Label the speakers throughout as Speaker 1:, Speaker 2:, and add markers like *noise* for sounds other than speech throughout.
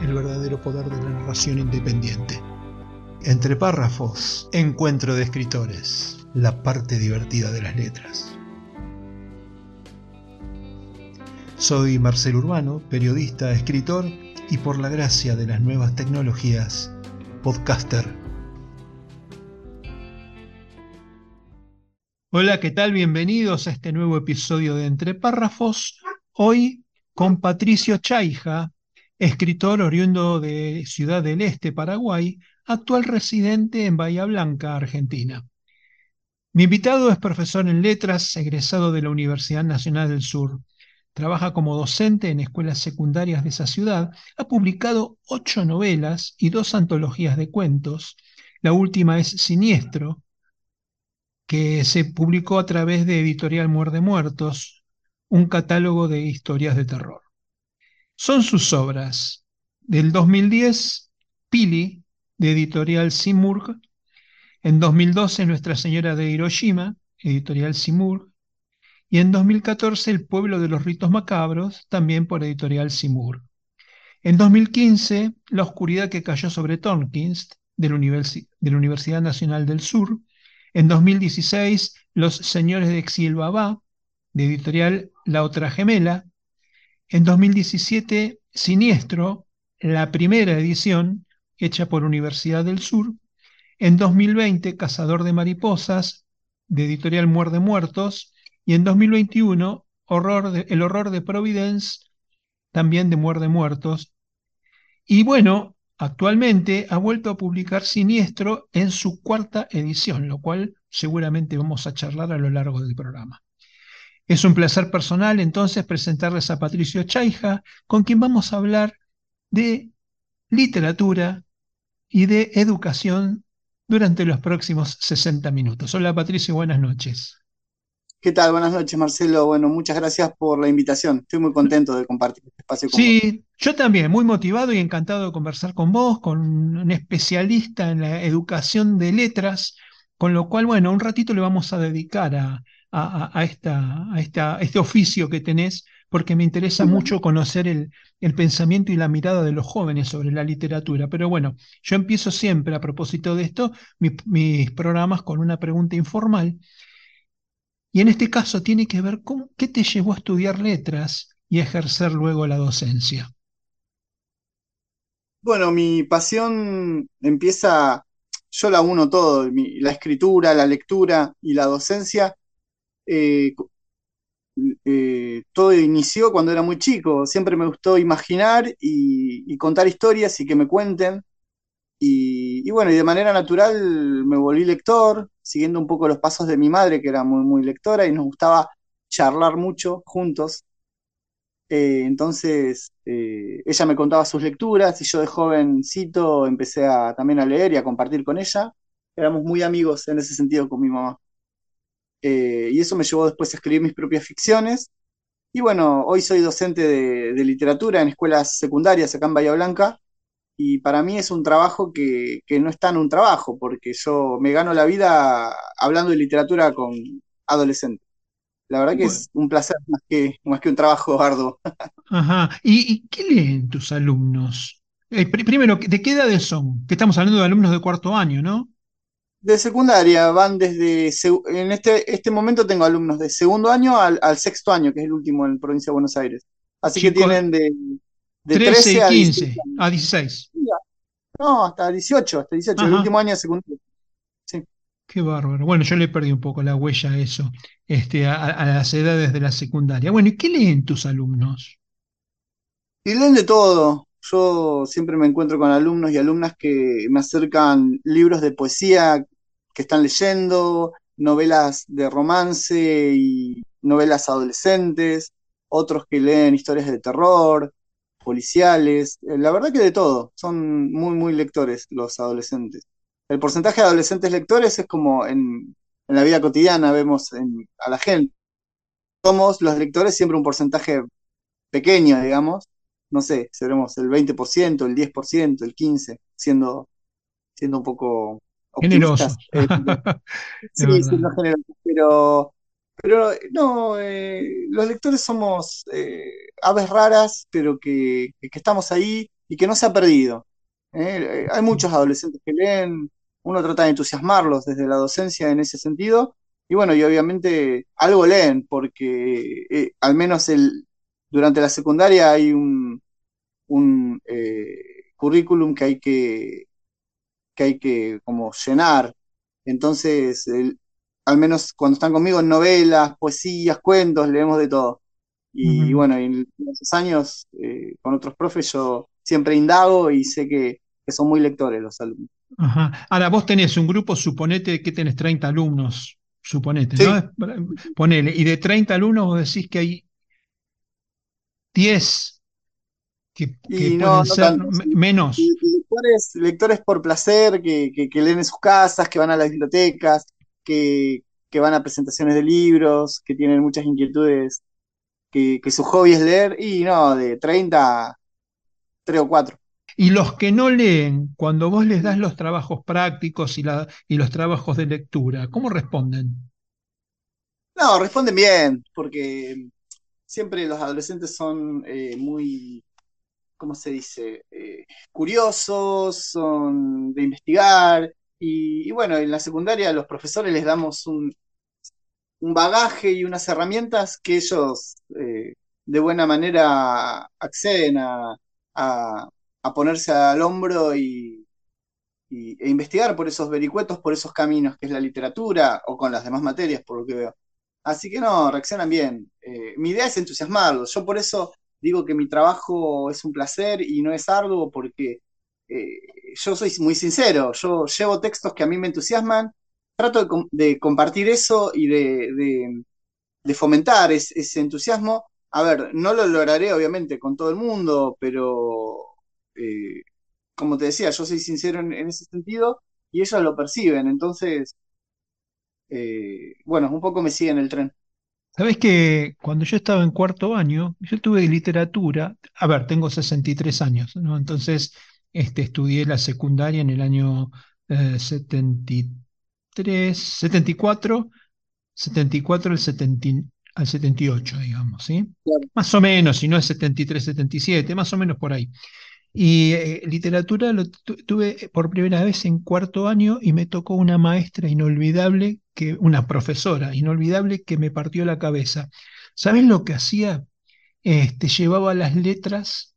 Speaker 1: el verdadero poder de la narración independiente. Entre párrafos, encuentro de escritores, la parte divertida de las letras. Soy Marcel Urbano, periodista, escritor y por la gracia de las nuevas tecnologías, podcaster. Hola, ¿qué tal? Bienvenidos a este nuevo episodio de Entre Párrafos. Hoy con Patricio Chaija, escritor oriundo de Ciudad del Este, Paraguay, actual residente en Bahía Blanca, Argentina. Mi invitado es profesor en letras, egresado de la Universidad Nacional del Sur. Trabaja como docente en escuelas secundarias de esa ciudad. Ha publicado ocho novelas y dos antologías de cuentos. La última es Siniestro, que se publicó a través de Editorial Muerde Muertos, un catálogo de historias de terror son sus obras. Del 2010, Pili, de editorial Simurg. En 2012, Nuestra Señora de Hiroshima, editorial Simurg. Y en 2014, El Pueblo de los Ritos Macabros, también por editorial Simurg. En 2015, La Oscuridad que cayó sobre Tompkins, de la, Universidad Nacional del Sur. En 2016, Los Señores de Exilbabá, de editorial La Otra Gemela, en 2017, Siniestro, la primera edición, hecha por Universidad del Sur. En 2020, Cazador de Mariposas, de editorial Muerde Muertos. Y en 2021, horror El Horror de Providence, también de Muerde Muertos. Y bueno, actualmente ha vuelto a publicar Siniestro en su cuarta edición, lo cual seguramente vamos a charlar a lo largo del programa. Es un placer personal entonces presentarles a Patricio Chaija, con quien vamos a hablar de literatura y de educación durante los próximos 60 minutos. Hola Patricio, buenas noches.
Speaker 2: ¿Qué tal? Buenas noches, Marcelo. Bueno, muchas gracias por la invitación. Estoy muy contento de compartir este espacio
Speaker 1: con Sí, yo también, muy motivado y encantado de conversar con vos, con un especialista en la educación de letras, con lo cual, bueno, un ratito le vamos a dedicar a, a, esta, a esta, este oficio que tenés, porque me interesa mucho conocer el, el, pensamiento y la mirada de los jóvenes sobre la literatura. Pero bueno, yo empiezo siempre a propósito de esto mis programas con una pregunta informal. Y en este caso tiene que ver con qué te llevó a estudiar letras y ejercer luego la docencia.
Speaker 2: Bueno, mi pasión empieza, yo la uno todo, la escritura, la lectura y la docencia eh, eh, todo inició cuando era muy chico. Siempre me gustó imaginar y, contar historias y que me cuenten. Y, bueno, y de manera natural me volví lector, siguiendo un poco los pasos de mi madre, que era muy, muy lectora, y nos gustaba charlar mucho juntos. Eh, entonces, ella me contaba sus lecturas y yo de jovencito empecé a, también a leer y a compartir con ella. Éramos muy amigos en ese sentido con mi mamá. Eh, y eso me llevó después a escribir mis propias ficciones. Y bueno, hoy soy docente de, literatura en escuelas secundarias acá en Bahía Blanca, y para mí es un trabajo que, no es tan un trabajo, porque yo me gano la vida hablando de literatura con adolescentes. La verdad que es un placer más que, más que un trabajo arduo.
Speaker 1: Ajá. ¿Y, qué leen tus alumnos? Eh, primero, ¿de qué edades son? Que estamos hablando de alumnos de cuarto año, ¿no?
Speaker 2: De secundaria van desde, en este, este momento tengo alumnos de segundo año al, sexto año, que es el último en la provincia de Buenos Aires. Así que tienen de,
Speaker 1: de 13, y 15 a 16.
Speaker 2: No, hasta 18, hasta 18, el último año de secundaria. Sí.
Speaker 1: Qué bárbaro. Bueno, yo le perdí un poco la huella a eso, este, a, a las edades de la secundaria. Bueno, ¿y qué leen tus alumnos?
Speaker 2: Y leen de todo. Yo siempre me encuentro con alumnos y alumnas que me acercan libros de poesía que están leyendo, novelas de romance y novelas adolescentes, otros que leen historias de terror, policiales, eh, la verdad que de todo, son muy, muy lectores los adolescentes. El porcentaje de adolescentes lectores es como en, en la vida cotidiana vemos en, a la gente. Somos los lectores siempre un porcentaje pequeño, digamos, no sé, seremos el 20%, el 10%, el 15%, siendo, siendo un poco
Speaker 1: optimistas.
Speaker 2: Eh, *laughs* sí, siendo generosos, pero, pero no, eh, los lectores somos eh, aves raras, pero que, que, estamos ahí y que no se ha perdido. hay muchos adolescentes que leen, uno trata de entusiasmarlos desde la docencia en ese sentido, y bueno, y obviamente algo leen, porque al menos el, durante la secundaria hay un, un eh, currículum que hay que, que hay que como llenar. Entonces, al menos cuando están conmigo, novelas, poesías, cuentos, leemos de todo. Y, bueno, en esos años, eh, con otros profes, yo siempre indago y sé que, son muy lectores los alumnos.
Speaker 1: Ajá. Ahora, vos tenés un grupo, suponete que tenés 30 alumnos, suponete, ¿no? Ponele, y de 30 alumnos vos decís que hay 10 que, pueden ser menos.
Speaker 2: lectores, por placer, que, leen en sus casas, que van a las bibliotecas, que, van a presentaciones de libros, que tienen muchas inquietudes, que, su hobby es leer, y no, de 30 3 o 4.
Speaker 1: Y los que no leen, cuando vos les das los trabajos prácticos y, la, y los trabajos de lectura, ¿cómo responden?
Speaker 2: No, responden bien, porque siempre los adolescentes son eh, muy, ¿cómo se dice? Eh, curiosos, son de investigar. Y, bueno, en la secundaria los profesores les damos un, bagaje y unas herramientas que ellos eh, de buena manera acceden a, ponerse al hombro y, e investigar por esos vericuetos, por esos caminos que es la literatura o con las demás materias, por lo que veo. Así que no, reaccionan bien. Eh, mi idea es entusiasmarlos. Yo por eso digo que mi trabajo es un placer y no es arduo porque eh, yo soy muy sincero. Yo llevo textos que a mí me entusiasman, trato de, compartir eso y de, fomentar ese entusiasmo. A ver, no lo lograré obviamente con todo el mundo, pero eh, como te decía, yo soy sincero en ese sentido y ellos lo perciben. Entonces, eh, bueno, un poco me sigue en el tren.
Speaker 1: Sabes que cuando yo estaba en cuarto año, yo tuve literatura, a ver, tengo 63 años, ¿no? Entonces, este, estudié la secundaria en el año 73, 74, 74 al, 70, al 78, digamos, ¿sí? Más o menos, si no es 73, 77, más o menos por ahí. Y eh, literatura lo tuve por primera vez en cuarto año y me tocó una maestra inolvidable, que, una profesora inolvidable que me partió la cabeza. ¿Sabes lo que hacía? Este, llevaba las letras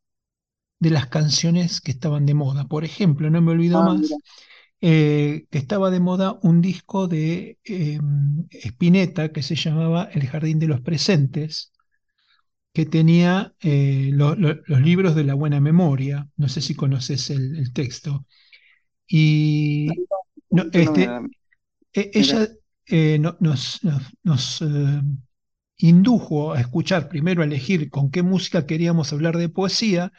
Speaker 1: de las canciones que estaban de moda. Por ejemplo, no me olvido ah, más, eh, que estaba de moda un disco de eh, Spinetta que se llamaba El Jardín de los Presentes que tenía eh, los libros de la buena memoria. No sé si conoces el, texto. Y este, e, ella eh, nos, nos eh, indujo a escuchar, primero a elegir con qué música queríamos hablar de poesía,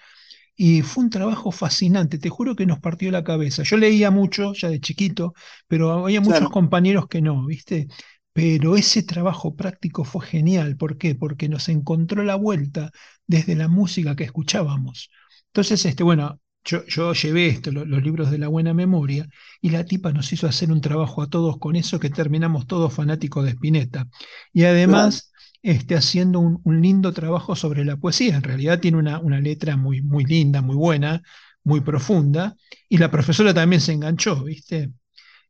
Speaker 1: y fue un trabajo fascinante, te juro que nos partió la cabeza. Yo leía mucho ya de chiquito, pero había muchos compañeros que no, ¿viste? Pero ese trabajo práctico fue genial. ¿Por qué? Porque nos encontró la vuelta desde la música que escuchábamos. Entonces, este, bueno, yo, yo llevé esto, los libros de la buena memoria, y la tipa nos hizo hacer un trabajo a todos con eso que terminamos todos fanáticos de Spinetta. Y además, este, haciendo un, lindo trabajo sobre la poesía. En realidad tiene una, una letra muy, muy linda, muy buena, muy profunda, y la profesora también se enganchó, ¿viste?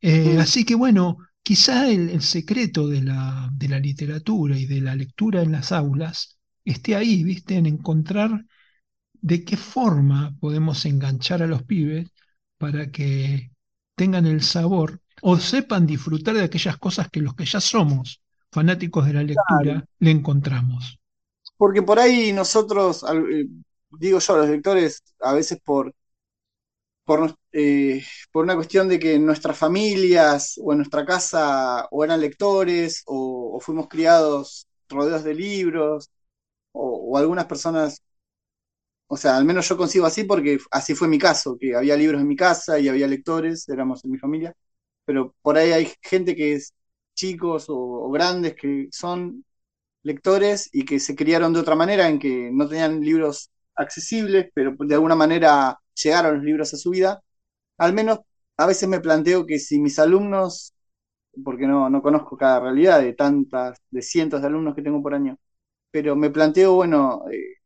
Speaker 1: Eh, así que bueno, Quizá el, secreto de la, de la, literatura y de la lectura en las aulas esté ahí, ¿viste? En encontrar de qué forma podemos enganchar a los pibes para que tengan el sabor o sepan disfrutar de aquellas cosas que los que ya somos fanáticos de la lectura le encontramos.
Speaker 2: Porque por ahí nosotros, eh, digo yo, los lectores, a veces por por, eh, por una cuestión de que en nuestras familias o en nuestra casa o eran lectores o, fuimos criados rodeados de libros o, algunas personas o sea, al menos yo consigo así porque así fue mi caso, que había libros en mi casa y había lectores, éramos en mi familia, pero por ahí hay gente que es chicos o, grandes que son lectores y que se criaron de otra manera, en que no tenían libros accesibles, pero de alguna manera llegaron los libros a su vida. Al menos a veces me planteo que si mis alumnos, porque no, no conozco cada realidad de tantas, de cientos de alumnos que tengo por año, pero me planteo, bueno, eh,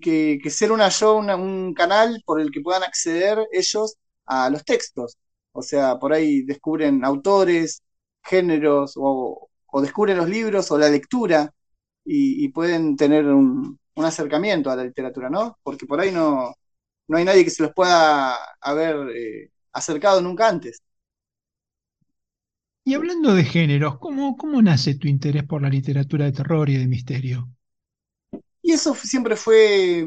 Speaker 2: que, ser una yo, una, un canal por el que puedan acceder ellos a los textos. O sea, por ahí descubren autores, géneros, o, descubren los libros o la lectura y, pueden tener un, un, acercamiento a la literatura, ¿no? Porque por ahí no, no hay nadie que se los pueda haber eh, acercado nunca antes.
Speaker 1: Y hablando de géneros, ¿cómo, ¿cómo nace tu interés por la literatura de terror y de misterio?
Speaker 2: Y eso siempre fue,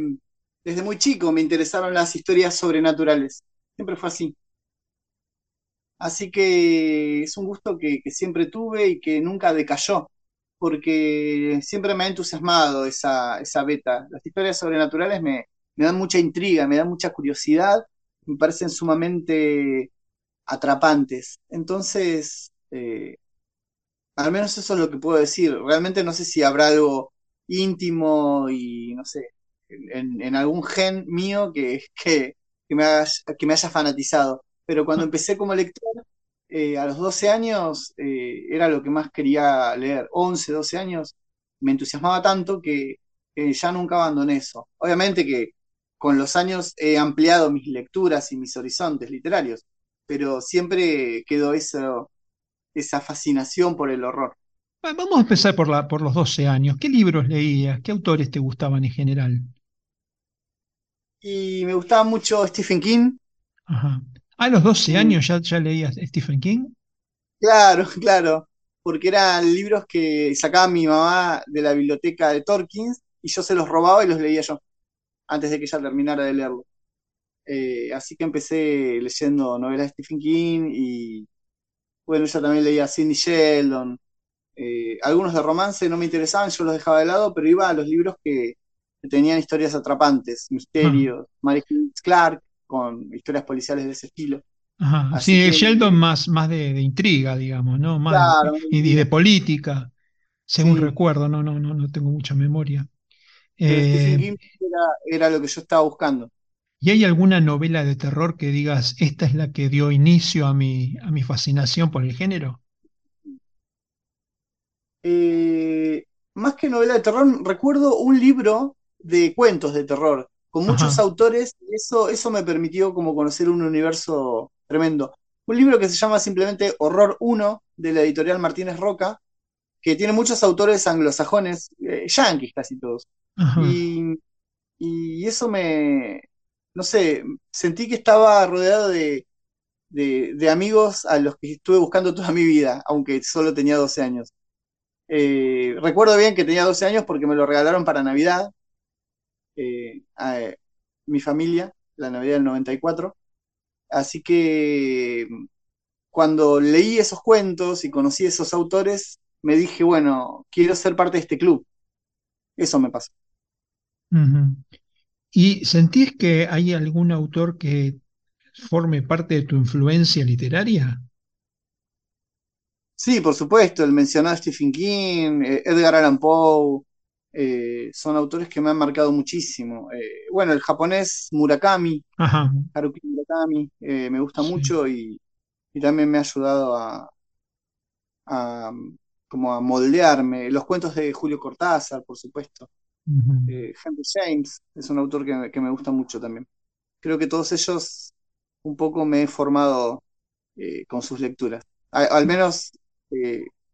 Speaker 2: desde muy chico me interesaron las historias sobrenaturales. Siempre fue así. Así que es un gusto que, que siempre tuve y que nunca decayó, porque siempre me ha entusiasmado esa, esa beta. Las historias sobrenaturales me, me dan mucha intriga, me dan mucha curiosidad, me parecen sumamente atrapantes. Entonces, eh, al menos eso es lo que puedo decir. Realmente no sé si habrá algo íntimo y no sé, en, en algún gen mío que, que, que, me haya, que me haya fanatizado. Pero cuando empecé como lector, eh, a los 12 años eh, era lo que más quería leer. 11, 12 años, me entusiasmaba tanto que eh, ya nunca abandoné eso. Obviamente que con los años he ampliado mis lecturas y mis horizontes literarios, pero siempre quedó eso, esa fascinación por el horror.
Speaker 1: Vamos a empezar por, la, por los 12 años. ¿Qué libros leías? ¿Qué autores te gustaban en general?
Speaker 2: Y me gustaba mucho Stephen King.
Speaker 1: Ajá. ¿A los 12 años ya, ya leías Stephen King?
Speaker 2: Claro, *laughs* claro, porque eran libros que sacaba mi mamá de la biblioteca de Torkins y yo se los robaba y los leía yo, antes de que ella terminara de leerlo. Eh, así que empecé leyendo novelas de Stephen King y, bueno, ella también leía Cindy Sheldon, eh, algunos de romance no me interesaban, yo los dejaba de lado, pero iba a los libros que, que tenían historias atrapantes, misterios, uh Mary Clark, con historias policiales de ese estilo.
Speaker 1: Ajá. Así sí, que, Sheldon más, más de, de, intriga, digamos, ¿no? Más
Speaker 2: claro,
Speaker 1: y, y, de política, según sí. recuerdo, no, no, no, no tengo mucha memoria.
Speaker 2: Eh, era, era lo que yo estaba buscando.
Speaker 1: ¿Y hay alguna novela de terror que digas, esta es la que dio inicio a mi, a mi fascinación por el género?
Speaker 2: Eh, más que novela de terror, recuerdo un libro de cuentos de terror con muchos Ajá. autores, y eso, eso me permitió como conocer un universo tremendo. Un libro que se llama simplemente Horror 1, de la editorial Martínez Roca, que tiene muchos autores anglosajones, eh, yanquis casi todos. Y, y, eso me, no sé, sentí que estaba rodeado de, de, de, amigos a los que estuve buscando toda mi vida, aunque solo tenía 12 años. Eh, recuerdo bien que tenía 12 años porque me lo regalaron para Navidad, eh, a, eh, mi familia, la Navidad del 94. Así que cuando leí esos cuentos y conocí a esos autores, me dije, bueno, quiero ser parte de este club. Eso me pasó.
Speaker 1: ¿Y sentís que hay algún autor que forme parte de tu influencia literaria?
Speaker 2: Sí, por supuesto, el mencionado Stephen King, eh, Edgar Allan Poe, eh, son autores que me han marcado muchísimo. Eh, bueno, el japonés Murakami,
Speaker 1: Ajá.
Speaker 2: Haruki Murakami, eh, me gusta sí. mucho y, y, también me ha ayudado a, a, como a moldearme. Los cuentos de Julio Cortázar, por supuesto. Uh -huh. Henry James es un autor que, que, me gusta mucho también. Creo que todos ellos un poco me he formado con sus lecturas. A, al menos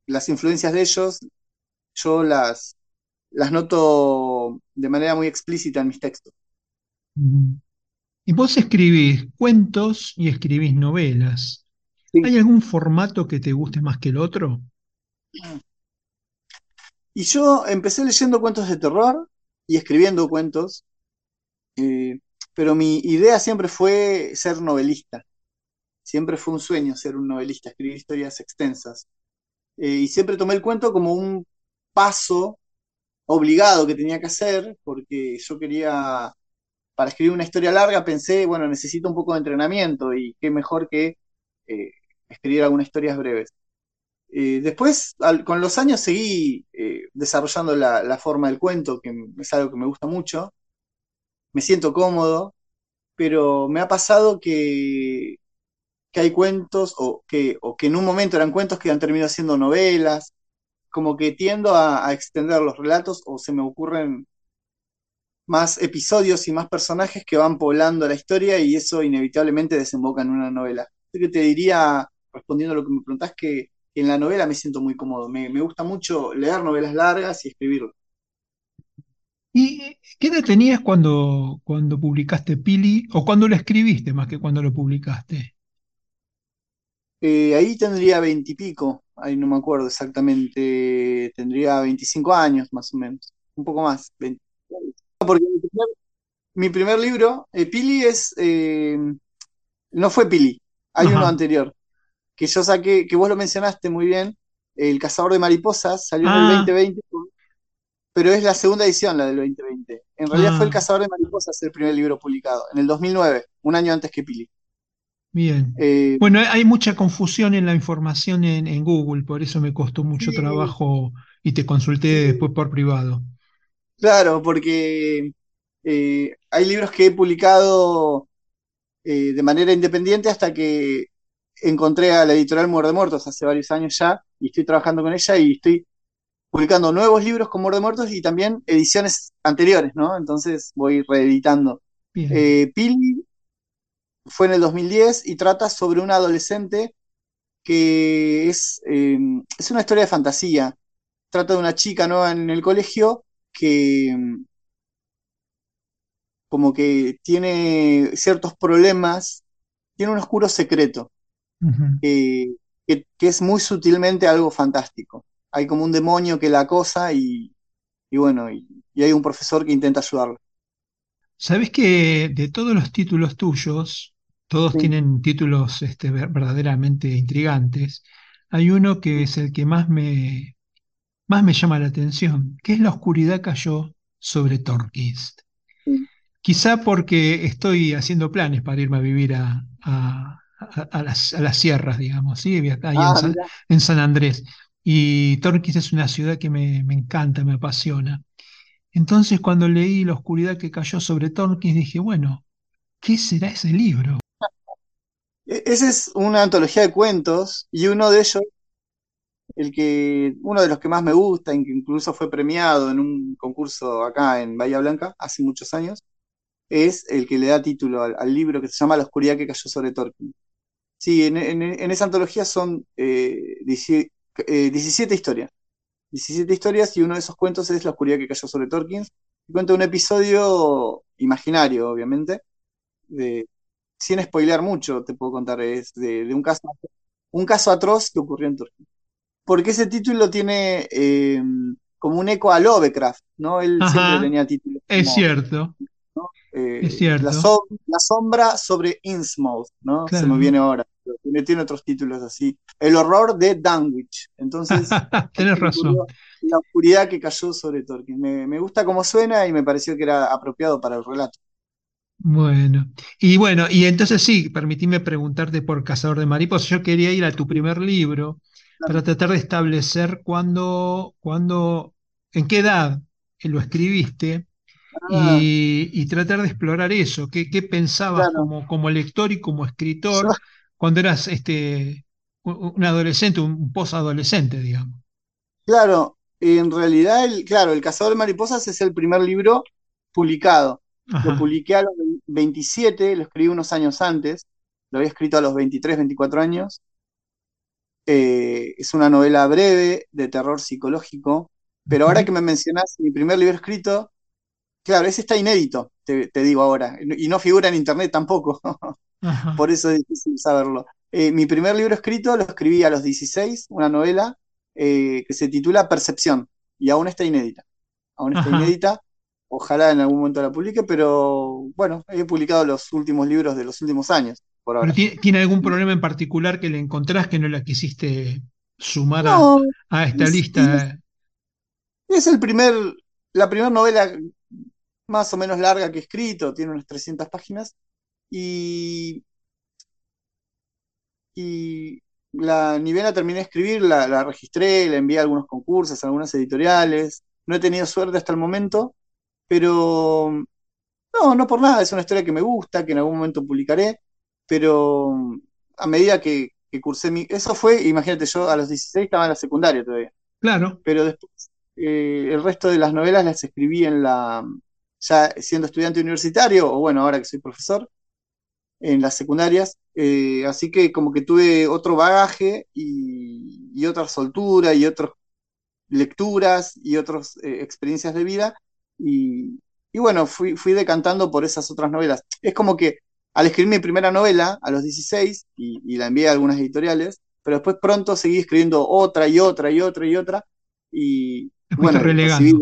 Speaker 2: las influencias de ellos yo las, las noto de manera muy explícita en mis textos.
Speaker 1: Y vos escribís cuentos y escribís novelas. Sí. ¿Hay algún formato que te guste más que el otro?
Speaker 2: Y yo empecé leyendo cuentos de terror y escribiendo cuentos, eh, pero mi idea siempre fue ser novelista. Siempre fue un sueño ser un novelista, escribir historias extensas. Eh, y siempre tomé el cuento como un paso obligado que tenía que hacer, porque yo quería, para escribir una historia larga, pensé, bueno, necesito un poco de entrenamiento y qué mejor que eh, escribir algunas historias breves. Eh, después, con los años, seguí desarrollando la, la, forma del cuento, que es algo que me gusta mucho. Me siento cómodo, pero me ha pasado que, que hay cuentos, o que, o que en un momento eran cuentos que han terminado siendo novelas, como que tiendo a, extender los relatos o se me ocurren más episodios y más personajes que van poblando la historia y eso inevitablemente desemboca en una novela. Así que te diría, respondiendo a lo que me preguntás, que en la novela me siento muy cómodo. Me, me gusta mucho leer novelas largas y escribirlas.
Speaker 1: ¿Y qué edad tenías cuando, cuando publicaste Pili o cuando lo escribiste más que cuando lo publicaste?
Speaker 2: Eh, ahí tendría veintipico, ahí no me acuerdo exactamente, tendría 25 años más o menos, un poco más. 20. Porque mi primer, mi primer libro, eh, Pili es, eh, no fue Pili, hay uno anterior, que yo saqué, que vos lo mencionaste muy bien, El cazador de mariposas, salió en el
Speaker 1: Ah,
Speaker 2: 2020, pero es la segunda edición, la del 2020. En realidad fue El
Speaker 1: ah,
Speaker 2: cazador de mariposas el primer libro publicado, en el 2009, un año antes que Pili.
Speaker 1: Bien.
Speaker 2: Eh,
Speaker 1: Bueno, hay mucha confusión en la información en, en Google, por eso me costó mucho
Speaker 2: sí,
Speaker 1: trabajo y te consulté después por privado.
Speaker 2: claro, porque eh, hay libros que he publicado eh, de manera independiente hasta que encontré a la editorial Muerde Muertos hace varios años ya y estoy trabajando con ella y estoy publicando nuevos libros con Muerde Muertos y también ediciones anteriores, ¿no? Entonces voy reeditando. Pili fue en el 2010 y trata sobre una adolescente que es, eh, es una historia de fantasía. Trata de una chica nueva en el colegio que mm, como que tiene ciertos problemas, tiene un oscuro secreto que, que, que es muy sutilmente algo fantástico. Hay como un demonio que la acosa y, y bueno, y, y hay un profesor que intenta ayudarla.
Speaker 1: Sabés que de todos los títulos tuyos, todos
Speaker 2: Sí.
Speaker 1: tienen títulos este, ver- verdaderamente intrigantes. Hay uno que es el que más me, más me llama la atención, que es La oscuridad cayó sobre Torquist.
Speaker 2: sí.
Speaker 1: Quizá porque estoy haciendo planes para irme a vivir a, a- a- a las, a las sierras, digamos, ¿sí? Ahí en
Speaker 2: Ah,
Speaker 1: San, en San Andrés. Y Torquist es una ciudad que me, me encanta, me apasiona. Entonces, cuando leí La oscuridad que cayó sobre Torquist, dije, bueno, ¿qué será ese libro?
Speaker 2: E- esa es una antología de cuentos y uno de ellos, el que, uno de los que más me gusta, y que incluso fue premiado en un concurso acá en Bahía Blanca hace muchos años, es el que le da título al, libro que se llama La oscuridad que cayó sobre Tolkien. Sí, en, en- en esa antología son eh, 17, eh, 17 historias. 17 historias y uno de esos cuentos es La oscuridad que cayó sobre Tolkien. Y cuenta un episodio imaginario, obviamente, de, sin spoilear mucho, te puedo contar, es de, de un caso, un caso atroz que ocurrió en Tolkien. Porque ese título tiene eh, como un eco a Lovecraft, ¿no? Él siempre tenía títulos
Speaker 1: es
Speaker 2: como
Speaker 1: cierto, es
Speaker 2: eh, la,
Speaker 1: cierto.
Speaker 2: so- la sombra sobre Innsmouth, ¿no? Se me
Speaker 1: Claro.
Speaker 2: viene ahora. Tiene, tiene otros títulos así. El horror de Dunwich. Entonces, *laughs* me
Speaker 1: razón.
Speaker 2: la oscuridad que cayó sobre Tolkien. Me, me gusta cómo suena y me pareció que era apropiado para el relato.
Speaker 1: Bueno, y bueno, y entonces sí, permitime preguntarte por Cazador de Mariposas. Yo quería ir a tu primer libro para tratar de establecer cuándo, cuándo, en qué edad lo escribiste
Speaker 2: Ah,
Speaker 1: y, y tratar de explorar eso. ¿Qué, qué pensabas
Speaker 2: claro.
Speaker 1: como, como lector y como
Speaker 2: Yo,
Speaker 1: escritor cuando eras este, un un adolescente, un posadolescente, digamos?
Speaker 2: claro, en realidad, el, claro, El cazador de mariposas es el primer libro publicado. Lo publiqué a los 27, lo escribí unos años antes. Lo había escrito a los 23, 24 años. Eh, es una novela breve de terror psicológico, pero ahora que me mencionás mi primer libro escrito, claro, ese está inédito, te, te digo ahora, y no figura en internet tampoco, *laughs* por eso es difícil saberlo. Eh, mi primer libro escrito lo escribí a los 16, una novela eh, que se titula Percepción, y aún está inédita, aún está
Speaker 1: ajá.
Speaker 2: inédita, ojalá en algún momento la publique, pero bueno, he publicado los últimos libros de los últimos años, por
Speaker 1: ¿Pero
Speaker 2: ahora.
Speaker 1: tiene, tiene algún problema en particular que le encontrás que no la quisiste sumar a,
Speaker 2: No,
Speaker 1: a esta
Speaker 2: es, es
Speaker 1: lista?
Speaker 2: es el primer. la primera novela más o menos larga que he escrito, tiene unas 300 páginas, y, y la, ni bien la terminé de escribir, la, la registré, la envié a algunos concursos, a algunas editoriales, no he tenido suerte hasta el momento, pero no, no por nada, es una historia que me gusta, que en algún momento publicaré, pero a medida que, que cursé mi... Eso fue, imagínate, yo a los 16 estaba en la secundaria todavía.
Speaker 1: Claro.
Speaker 2: Pero después eh, el resto de las novelas las escribí en la, ya siendo estudiante universitario, o bueno, ahora que soy profesor, en las secundarias. Eh, así que como que tuve otro bagaje y, y otra soltura y otras lecturas y otras eh, experiencias de vida. Y, y bueno, fui, fui decantando por esas otras novelas. Es como que al escribir mi primera novela a los 16 y, y la envié a algunas editoriales, pero después pronto seguí escribiendo otra y otra y otra y otra. Y bueno, durante,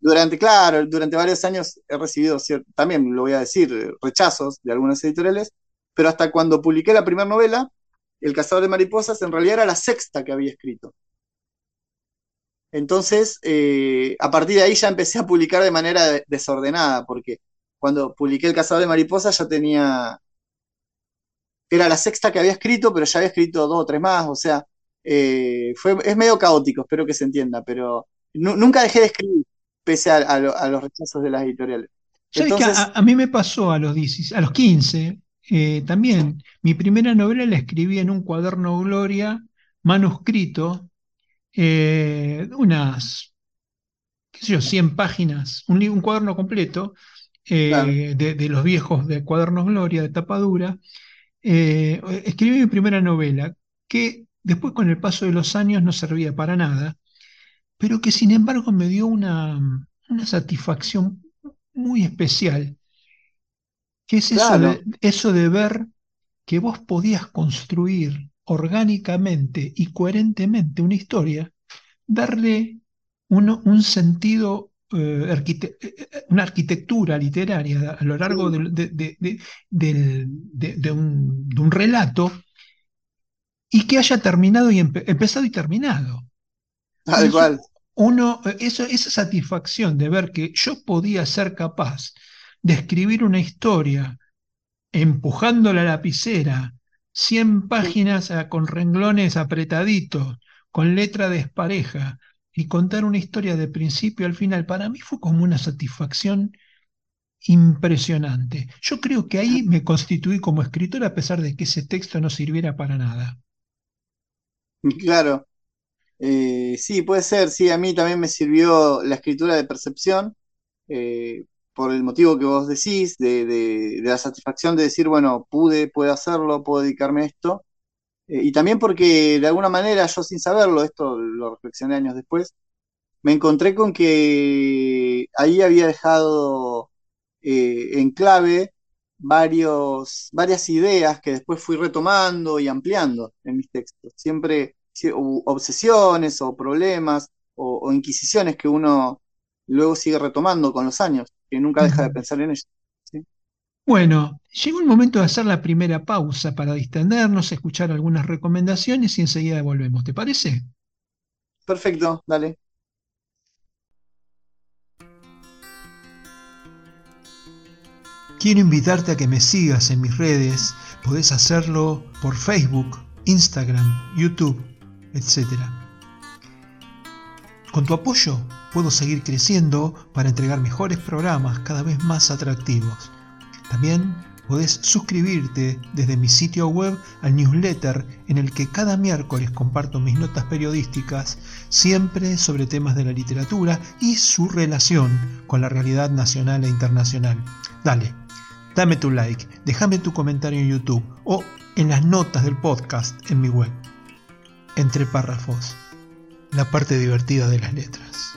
Speaker 2: durante, claro, durante varios años he recibido, también lo voy a decir, eh, rechazos de algunas editoriales, pero hasta cuando publiqué la primera novela, El cazador de mariposas, en realidad era la sexta que había escrito. Entonces, eh, a partir de ahí ya empecé a publicar de manera de- desordenada, porque cuando publiqué El cazador de mariposas ya tenía, era la sexta que había escrito, pero ya había escrito dos o tres más, o sea, eh, fue, es medio caótico, espero que se entienda, pero nu- nunca dejé de escribir, pese a, a lo- a los rechazos de las editoriales.
Speaker 1: ¿Sabes que
Speaker 2: Entonces,
Speaker 1: a, a mí me pasó a los, 16 a los 15 eh, también? Mi primera novela la escribí en un cuaderno Gloria manuscrito, eh, unas, qué sé yo, 100 páginas, un, cuaderno completo
Speaker 2: claro,
Speaker 1: eh, de, de los viejos de cuadernos Gloria, de tapa dura. Eh, escribí mi primera novela, que después con el paso de los años no servía para nada, pero que sin embargo me dio una, una satisfacción muy especial, que es eso de, eso de ver que vos podías construir orgánicamente y coherentemente una historia, darle uno- un sentido, eh, arquite- eh, eh, una arquitectura literaria a lo largo del- de, de- de- del- de- de un, relato y que haya terminado y empe- empezado y terminado.
Speaker 2: tal
Speaker 1: Entonces,
Speaker 2: cual,
Speaker 1: uno, eso, esa satisfacción de ver que yo podía ser capaz de escribir una historia empujando la lapicera, 100
Speaker 2: sí,
Speaker 1: páginas ah, con renglones apretaditos, con letra despareja, y contar una historia de principio al final, para mí fue como una satisfacción impresionante. Yo creo que ahí me constituí como escritor a pesar de que ese texto no sirviera para nada.
Speaker 2: claro. Eh, sí, puede ser, sí, a mí también me sirvió la escritura de percepción, eh, por el motivo que vos decís, de, de- de la satisfacción de decir, bueno, pude, puedo hacerlo, puedo dedicarme a esto, Eh, y también porque de alguna manera yo sin saberlo, esto lo reflexioné años después, me encontré con que ahí había dejado eh, en clave varios, varias ideas que después fui retomando y ampliando en mis textos. Siempre obsesiones o problemas o, o inquisiciones que uno luego sigue retomando con los años, que nunca deja de pensar en. ¿sí?
Speaker 1: Bueno, llegó el momento de hacer la primera pausa para distendernos, escuchar algunas recomendaciones y enseguida volvemos. ¿Te parece?
Speaker 2: Perfecto, dale.
Speaker 1: Quiero invitarte a que me sigas en mis redes. Podés hacerlo por Facebook, Instagram, YouTube, etc. Con tu apoyo puedo seguir creciendo para entregar mejores programas cada vez más atractivos. También podés suscribirte desde mi sitio web al newsletter en el que cada miércoles comparto mis notas periodísticas, siempre sobre temas de la literatura y su relación con la realidad nacional e internacional. Dale, dame tu like, déjame tu comentario en YouTube o en las notas del podcast en mi web. Entre párrafos, la parte divertida de las letras.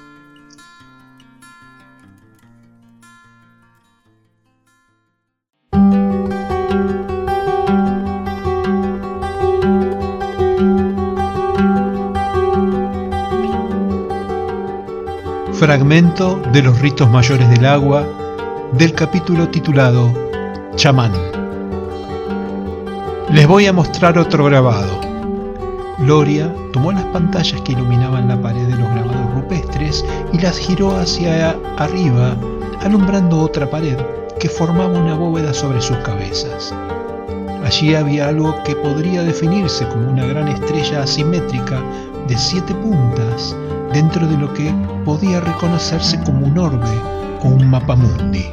Speaker 1: Fragmento de los ritos mayores del agua del capítulo titulado Chamán. Les voy a mostrar otro grabado. Loria tomó las pantallas que iluminaban la pared de los grabados rupestres y las giró hacia arriba, alumbrando otra pared que formaba una bóveda sobre sus cabezas. Allí había algo que podría definirse como una gran estrella asimétrica de siete puntas dentro de lo que podía reconocerse como un orbe o un mapamundi.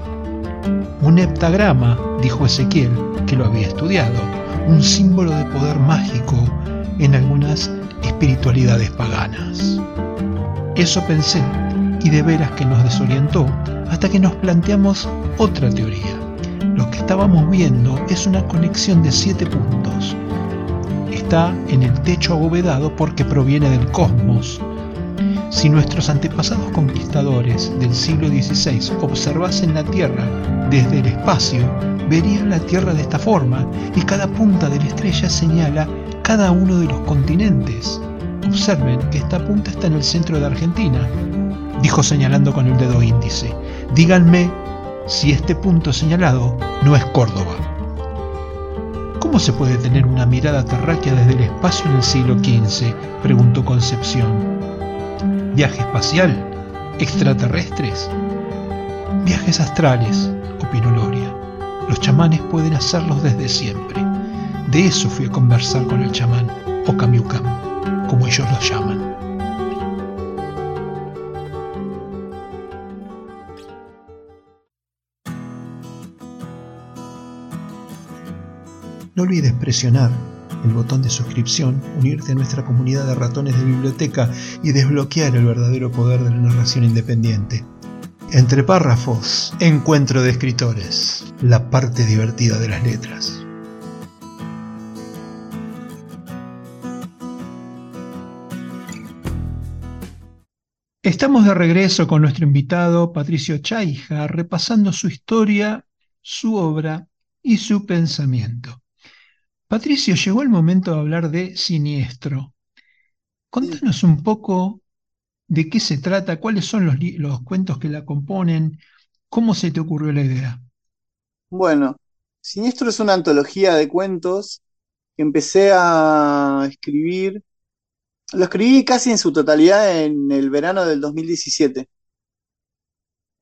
Speaker 1: Un heptagrama, dijo Ezequiel, que lo había estudiado, un símbolo de poder mágico en algunas espiritualidades paganas. Eso pensé y de veras que nos desorientó hasta que nos planteamos otra teoría. Lo que estábamos viendo es una conexión de siete puntos. Está en el techo abovedado porque proviene del cosmos. Si nuestros antepasados conquistadores del siglo XVI observasen la Tierra desde el espacio, verían la Tierra de esta forma y cada punta de la estrella señala cada uno de los continentes. Observen que esta punta está en el centro de Argentina, dijo señalando con el dedo índice. Díganme si este punto señalado no es Córdoba. ¿Cómo se puede tener una mirada terráquea desde el espacio en el siglo XV? preguntó Concepción. ¿Viaje espacial? ¿Extraterrestres? Viajes astrales, opinó Loria. Los chamanes pueden hacerlos desde siempre. De eso fui a conversar con el chamán, o Kamiukam, como ellos lo llaman. No olvides presionar el botón de suscripción, unirte a nuestra comunidad de ratones de biblioteca y desbloquear el verdadero poder de la narración independiente. Entre párrafos, encuentro de escritores, la parte divertida de las letras. Estamos de regreso con nuestro invitado Patricio Chaija, repasando su historia, su obra y su pensamiento. Patricio, llegó el momento de hablar de Siniestro. Contanos un poco de qué se trata, cuáles son los, los cuentos que la componen, cómo se te ocurrió la idea.
Speaker 2: Bueno, Siniestro es una antología de cuentos que empecé a escribir. Lo escribí casi en su totalidad en el verano del 2017.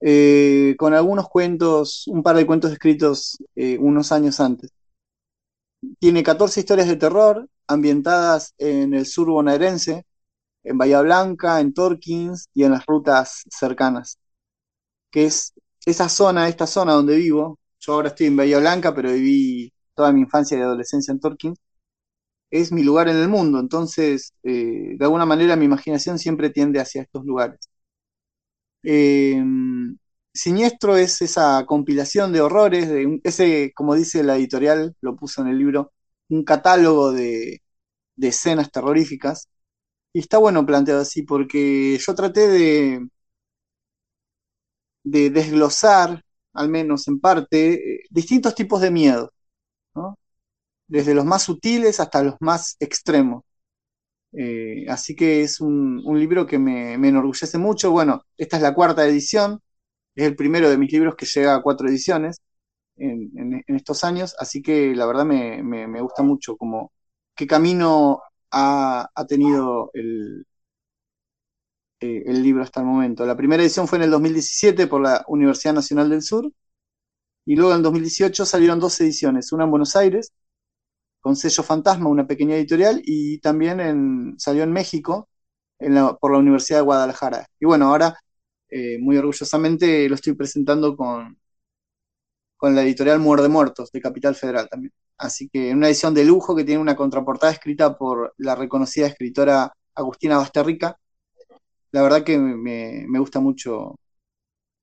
Speaker 2: Eh, con algunos cuentos, un par de cuentos escritos eh, unos años antes tiene 14 historias de terror ambientadas en el sur bonaerense, en Bahía Blanca, en Torkins y en las rutas cercanas, que es esa zona, esta zona donde vivo. Yo ahora estoy en Bahía Blanca, pero viví toda mi infancia y adolescencia en Torkins. Es mi lugar en el mundo, entonces eh, de alguna manera mi imaginación siempre tiende hacia estos lugares. Eh, Siniestro es esa compilación de horrores, de ese, como dice la editorial, lo puso en el libro, un catálogo de, escenas terroríficas. Y está bueno planteado así, porque yo traté de, de desglosar, al menos en parte, eh, distintos tipos de miedo, desde los más sutiles hasta los más extremos. Eh, así que es un, libro que me, me, enorgullece mucho. Bueno, esta es la cuarta edición, es el primero de mis libros que llega a cuatro ediciones en, estos años, así que la verdad me, gusta mucho como qué camino ha, tenido el, eh, el libro hasta el momento. La primera edición fue en el 2017 por la Universidad Nacional del Sur, y luego en 2018 salieron dos ediciones, una en Buenos Aires, con sello Fantasma, una pequeña editorial, y también en, salió en México por la Universidad de Guadalajara. Y bueno, ahora eh, muy orgullosamente lo estoy presentando con, con la editorial Muerde Muertos de Capital Federal también. Así que una edición de lujo que tiene una contraportada escrita por la reconocida escritora Agustina Basterrica. La verdad que me, gusta mucho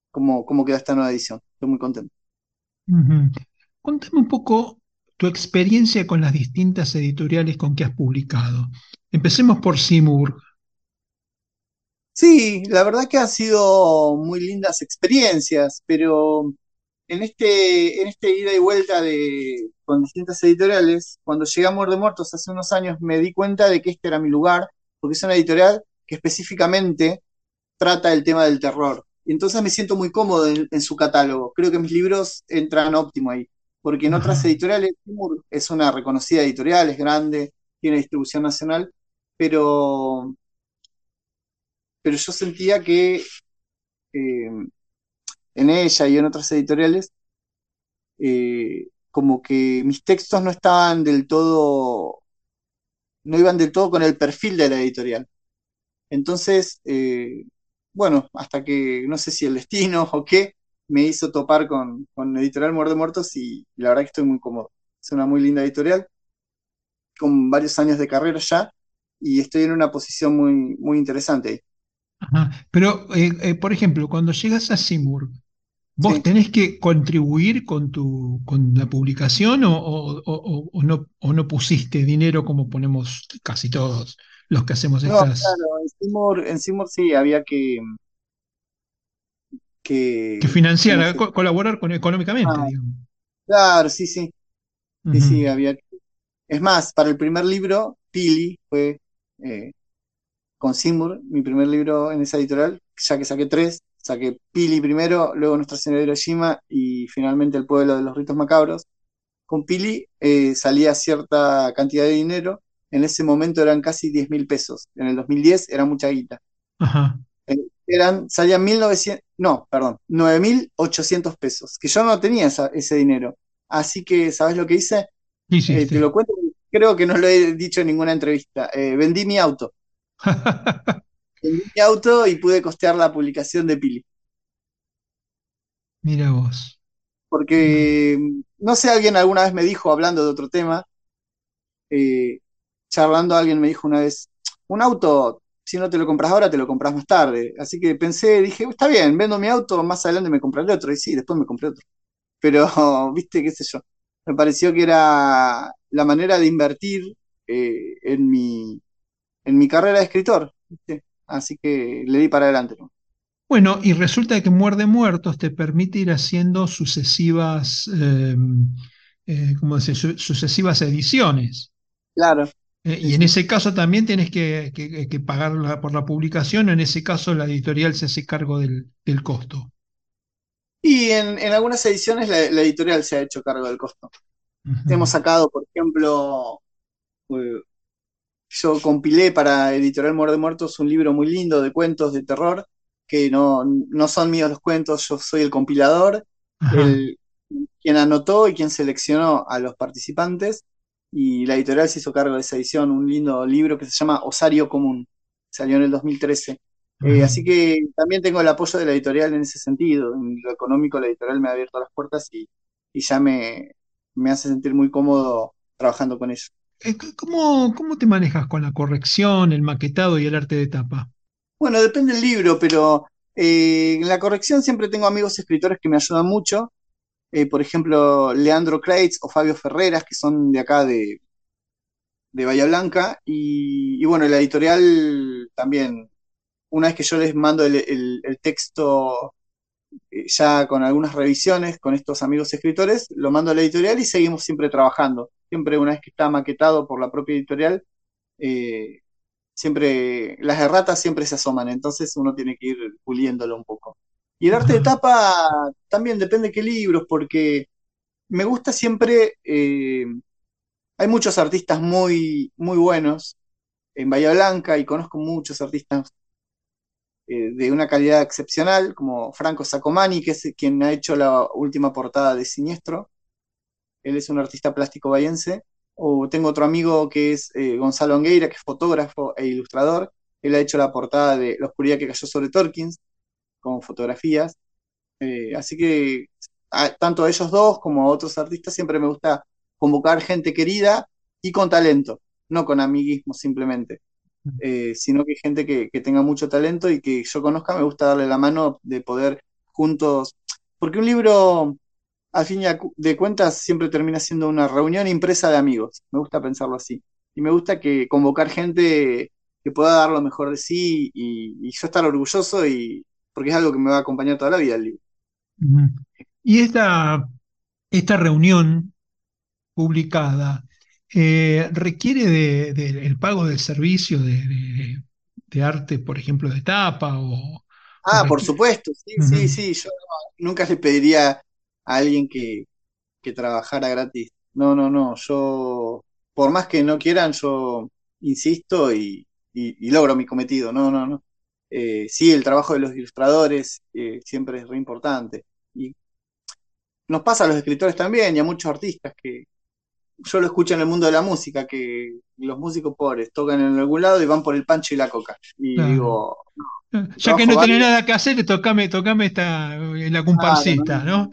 Speaker 2: cómo, cómo, queda esta nueva edición. Estoy muy contento.
Speaker 1: Contame un poco tu experiencia con las distintas editoriales con que has publicado. Empecemos por Simur.
Speaker 2: Sí, la verdad que han sido muy lindas experiencias, pero en este, en este ida y vuelta de, con distintas editoriales, cuando llegué a Muerde Muertos hace unos años, me di cuenta de que este era mi lugar, porque es una editorial que específicamente trata el tema del terror. Y entonces me siento muy cómodo en, su catálogo. Creo que mis libros entran óptimo ahí, porque en otras editoriales, es una reconocida editorial, es grande, tiene distribución nacional, pero, pero yo sentía que eh, en ella y en otras editoriales, eh, como que mis textos no estaban del todo, no iban del todo con el perfil de la editorial. Entonces, eh, bueno, hasta que no sé si el destino *laughs* o qué, me hizo topar con, con Editorial Muerde Muertos y la verdad que estoy muy cómodo. Es una muy linda editorial, con varios años de carrera ya, y estoy en una posición muy, muy interesante.
Speaker 1: Ajá. Pero, eh, eh, por ejemplo, cuando llegas a Seymour, ¿vos
Speaker 2: Sí.
Speaker 1: tenés que contribuir con tu, con la publicación o, o- o- o no, o no pusiste dinero como ponemos casi todos los que hacemos
Speaker 2: No,
Speaker 1: estas,
Speaker 2: claro, en Seymour, en sí había que,
Speaker 1: que
Speaker 2: que,
Speaker 1: financiar, colaborar con, económicamente,
Speaker 2: Ah,
Speaker 1: digamos?
Speaker 2: claro, sí, sí, sí, sí, había. Es más, para el primer libro, Pili fue eh, con Seymour, mi primer libro en esa editorial, ya que saqué tres, saqué Pili primero, luego Nuestra Señora de Hiroshima y finalmente El Pueblo de los Ritos Macabros. Con Pili eh, salía cierta cantidad de dinero, en ese momento eran casi diez mil pesos, en el 2010 era mucha guita.
Speaker 1: Ajá.
Speaker 2: Eh, eran, salían 1900, no, perdón, 9.800 pesos, que yo no tenía esa- ese dinero. Así que, ¿sabes lo que hice?
Speaker 1: ¿Qué
Speaker 2: Eh, te lo cuento, creo que no lo he dicho en ninguna entrevista. Eh, vendí mi auto. *laughs* Vendí mi auto y pude costear la publicación de Pili.
Speaker 1: Mira vos.
Speaker 2: Porque, no sé, alguien alguna vez me dijo, hablando de otro tema, eh, charlando, alguien me dijo una vez, un auto, si no te lo compras ahora, te lo compras más tarde. Así que pensé, dije, está bien, vendo mi auto, más adelante me compraré otro. Y sí, después me compré otro. Pero, *laughs* viste, qué sé yo. Me pareció que era la manera de invertir eh, en mi, en mi carrera de escritor, ¿viste? Así que le di para adelante, ¿no?
Speaker 1: Bueno, y resulta que Muerde Muertos te permite ir haciendo sucesivas, eh, eh, ¿cómo decir? Su- sucesivas ediciones.
Speaker 2: Claro,
Speaker 1: Eh, y en ese caso también tienes que, que- que pagar la- por la publicación, o en ese caso la editorial se hace cargo del, del costo.
Speaker 2: Y en, en algunas ediciones la, la editorial se ha hecho cargo del costo. Hemos sacado, por ejemplo, eh, yo compilé para Editorial Muerde Muertos un libro muy lindo de cuentos de terror, que no, no son míos los cuentos, yo soy el compilador, el, quien anotó y quien seleccionó a los participantes, y la editorial se hizo cargo de esa edición, un lindo libro que se llama Osario Común, salió en el 2013. Eh, así que también tengo el apoyo de la editorial en ese sentido, en lo económico la editorial me ha abierto las puertas y, y ya me, me hace sentir muy cómodo trabajando con ellos.
Speaker 1: Eh, ¿Cómo, cómo te manejas con la corrección, el maquetado y el arte de tapa?
Speaker 2: Bueno, depende del libro, pero eh, en la corrección siempre tengo amigos escritores que me ayudan mucho. Eh, por ejemplo, Leandro Kreitz o Fabio Ferreras, que son de acá de, de Bahía Blanca. Y, y bueno, la editorial también, una vez que yo les mando el, texto ya con algunas revisiones con estos amigos escritores, lo mando a la editorial y seguimos siempre trabajando. Siempre una vez que está maquetado por la propia editorial, eh, siempre, las erratas siempre se asoman, entonces uno tiene que ir puliéndolo un poco. Y el arte de *laughs* tapa también depende de qué libros, porque me gusta siempre, eh, hay muchos artistas muy, muy buenos en Bahía Blanca y conozco muchos artistas eh, de una calidad excepcional, como Franco Sacomani, que es quien ha hecho la última portada de Siniestro. Él es un artista plástico bahiense. O tengo otro amigo que es eh, Gonzalo Angueira, que es fotógrafo e ilustrador. Él ha hecho la portada de La oscuridad que cayó sobre Torkins, con fotografías. Eh, así que tanto a ellos dos como a otros artistas siempre me gusta convocar gente querida y con talento, no con amiguismo simplemente, eh, sino que gente que, tenga mucho talento y que yo conozca, me gusta darle la mano de poder juntos, porque un libro, al fin de cuentas, siempre termina siendo una reunión impresa de amigos, me gusta pensarlo así, y me gusta que convocar gente que pueda dar lo mejor de sí y, y yo estar orgulloso y porque es algo que me va a acompañar toda la vida el libro.
Speaker 1: Y esta, esta reunión publicada eh, requiere de, de- el pago del servicio de, de- de arte, por ejemplo, de tapa o, o
Speaker 2: Ah, por supuesto, sí, sí, sí, yo no- nunca le pediría a alguien que, que trabajara gratis. No, no, no, yo, por más que no quieran, yo insisto y, y, logro mi cometido. No, no, no. Eh, sí, el trabajo de los ilustradores eh, siempre es re importante. Y nos pasa a los escritores también y a muchos artistas que yo lo escucho en el mundo de la música, que los músicos pobres tocan en algún lado y van por el pancho y la coca. Y digo,
Speaker 1: ya que no tenés nada que hacer, tocame, tocame esta, la comparsita, ¿no?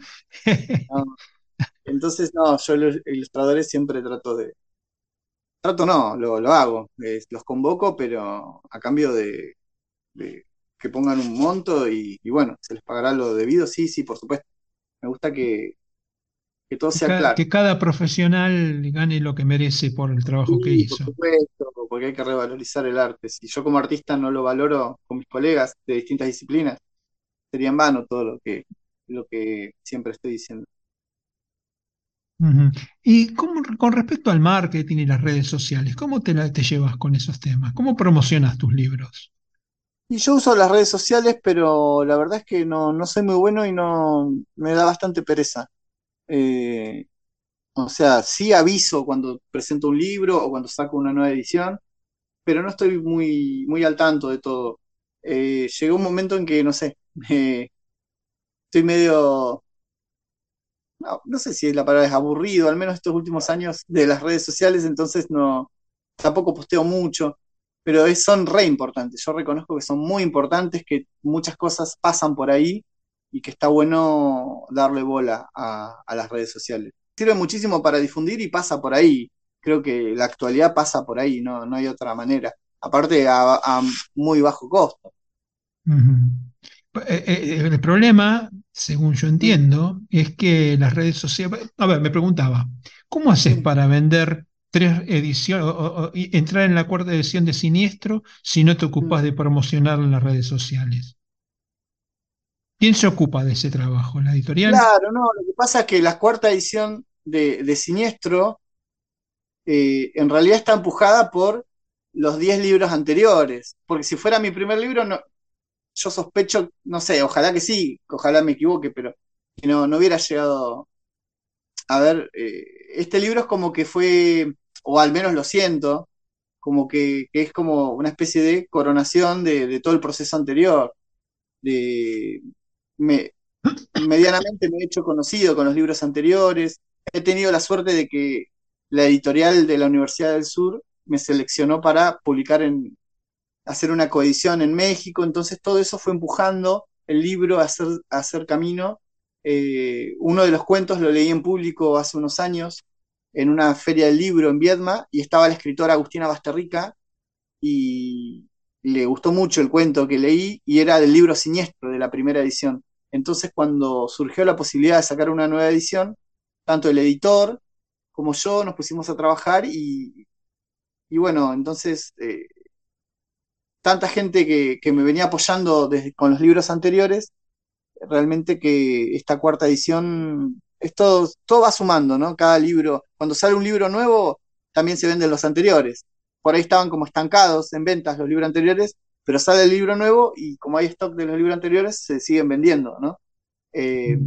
Speaker 2: Entonces, no, yo los ilustradores siempre trato de. Trato no, lo, hago. los convoco, pero a cambio de, que pongan un monto y, bueno, se les pagará lo debido, sí, sí, por supuesto. Me gusta que, que todo sea claro.
Speaker 1: Que cada profesional gane lo que merece por el trabajo que hizo.
Speaker 2: Por supuesto, porque hay que revalorizar el arte. Si yo como artista no lo valoro con mis colegas de distintas disciplinas, sería en vano todo lo que, lo que siempre estoy diciendo.
Speaker 1: Y con respecto al marketing y las redes sociales, ¿cómo te, te llevas con esos temas? ¿Cómo promocionas tus libros?
Speaker 2: Y yo uso las redes sociales, pero la verdad es que no, no soy muy bueno y no me da bastante pereza. Eh, o sea, sí aviso cuando presento un libro o cuando saco una nueva edición, pero no estoy muy, muy al tanto de todo. Eh, llegó un momento en que, no sé, *laughs* estoy medio no, sé si la palabra es aburrido, al menos estos últimos años de las redes sociales, entonces no, tampoco posteo mucho, pero es, son re importantes. Yo reconozco que son muy importantes, que muchas cosas pasan por ahí y que está bueno darle bola a, las redes sociales. Sirve muchísimo para difundir y pasa por ahí. Creo que la actualidad pasa por ahí, no, no hay otra manera. Aparte a, muy bajo costo.
Speaker 1: Eh, eh, el problema, según yo entiendo, es que las redes sociales... A ver, me preguntaba, ¿cómo haces para vender tres ediciones o, entrar en la cuarta edición de Siniestro si no te ocupas de promocionar en las redes sociales? ¿Quién se ocupa de ese trabajo? ¿La editorial?
Speaker 2: Claro, no, lo que pasa es que la cuarta edición de, Siniestro eh, en realidad está empujada por los 10 libros anteriores, porque si fuera mi primer libro, yo sospecho, no sé, ojalá que sí, ojalá me equivoque, pero que no, no hubiera llegado. A ver, eh, este libro es como que fue, o al menos lo siento, como que, es como una especie de coronación de, todo el proceso anterior. De, me, *laughs* medianamente me he hecho conocido con los libros anteriores. He tenido la suerte de que la editorial de la Universidad del Sur me seleccionó para publicar en, hacer una coedición en México, entonces todo eso fue empujando el libro a hacer, a hacer camino. Eh, uno de los cuentos lo leí en público hace unos años en una feria del libro en Viedma y estaba la escritora Agustina Basterrica y le gustó mucho el cuento que leí y era del libro siniestro de la primera edición. Entonces cuando surgió la posibilidad de sacar una nueva edición, tanto el editor como yo nos pusimos a trabajar y, bueno, entonces eh, tanta gente que, me venía apoyando con los libros anteriores, realmente que esta cuarta edición, es todo, todo va sumando, ¿no? Cada libro, cuando sale un libro nuevo, también se venden los anteriores. Por ahí estaban como estancados en ventas los libros anteriores, pero sale el libro nuevo y como hay stock de los libros anteriores, se siguen vendiendo, ¿no? Eh,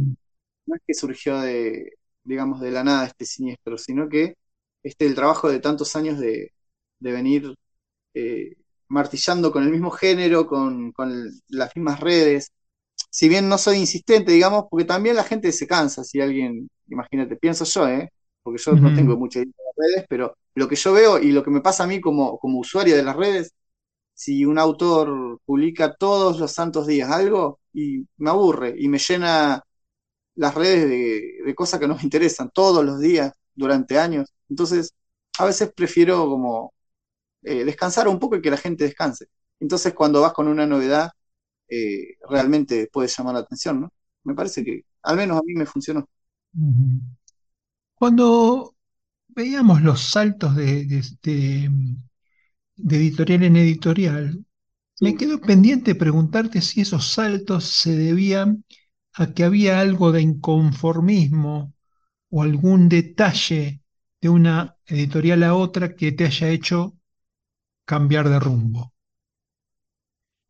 Speaker 2: no es que surgió de, digamos, de la nada este siniestro, sino que este el trabajo de tantos años de, venir eh, martillando con el mismo género, con, las mismas redes. Si bien no soy insistente, digamos, porque también la gente se cansa si alguien, imagínate, pienso yo, ¿eh? porque yo no tengo mucha idea de redes, pero lo que yo veo y lo que me pasa a mí como, como usuario de las redes, si un autor publica todos los santos días algo y me aburre y me llena las redes de, cosas que no me interesan todos los días durante años, entonces a veces prefiero como eh, descansar un poco y que la gente descanse. Entonces, cuando vas con una novedad, eh, realmente puede llamar la atención, ¿no? Me parece que al menos a mí me funcionó.
Speaker 1: Cuando veíamos los saltos de, editorial en editorial, me quedo pendiente de preguntarte si esos saltos se debían a que había algo de inconformismo o algún detalle de una editorial a otra que te haya hecho cambiar de rumbo?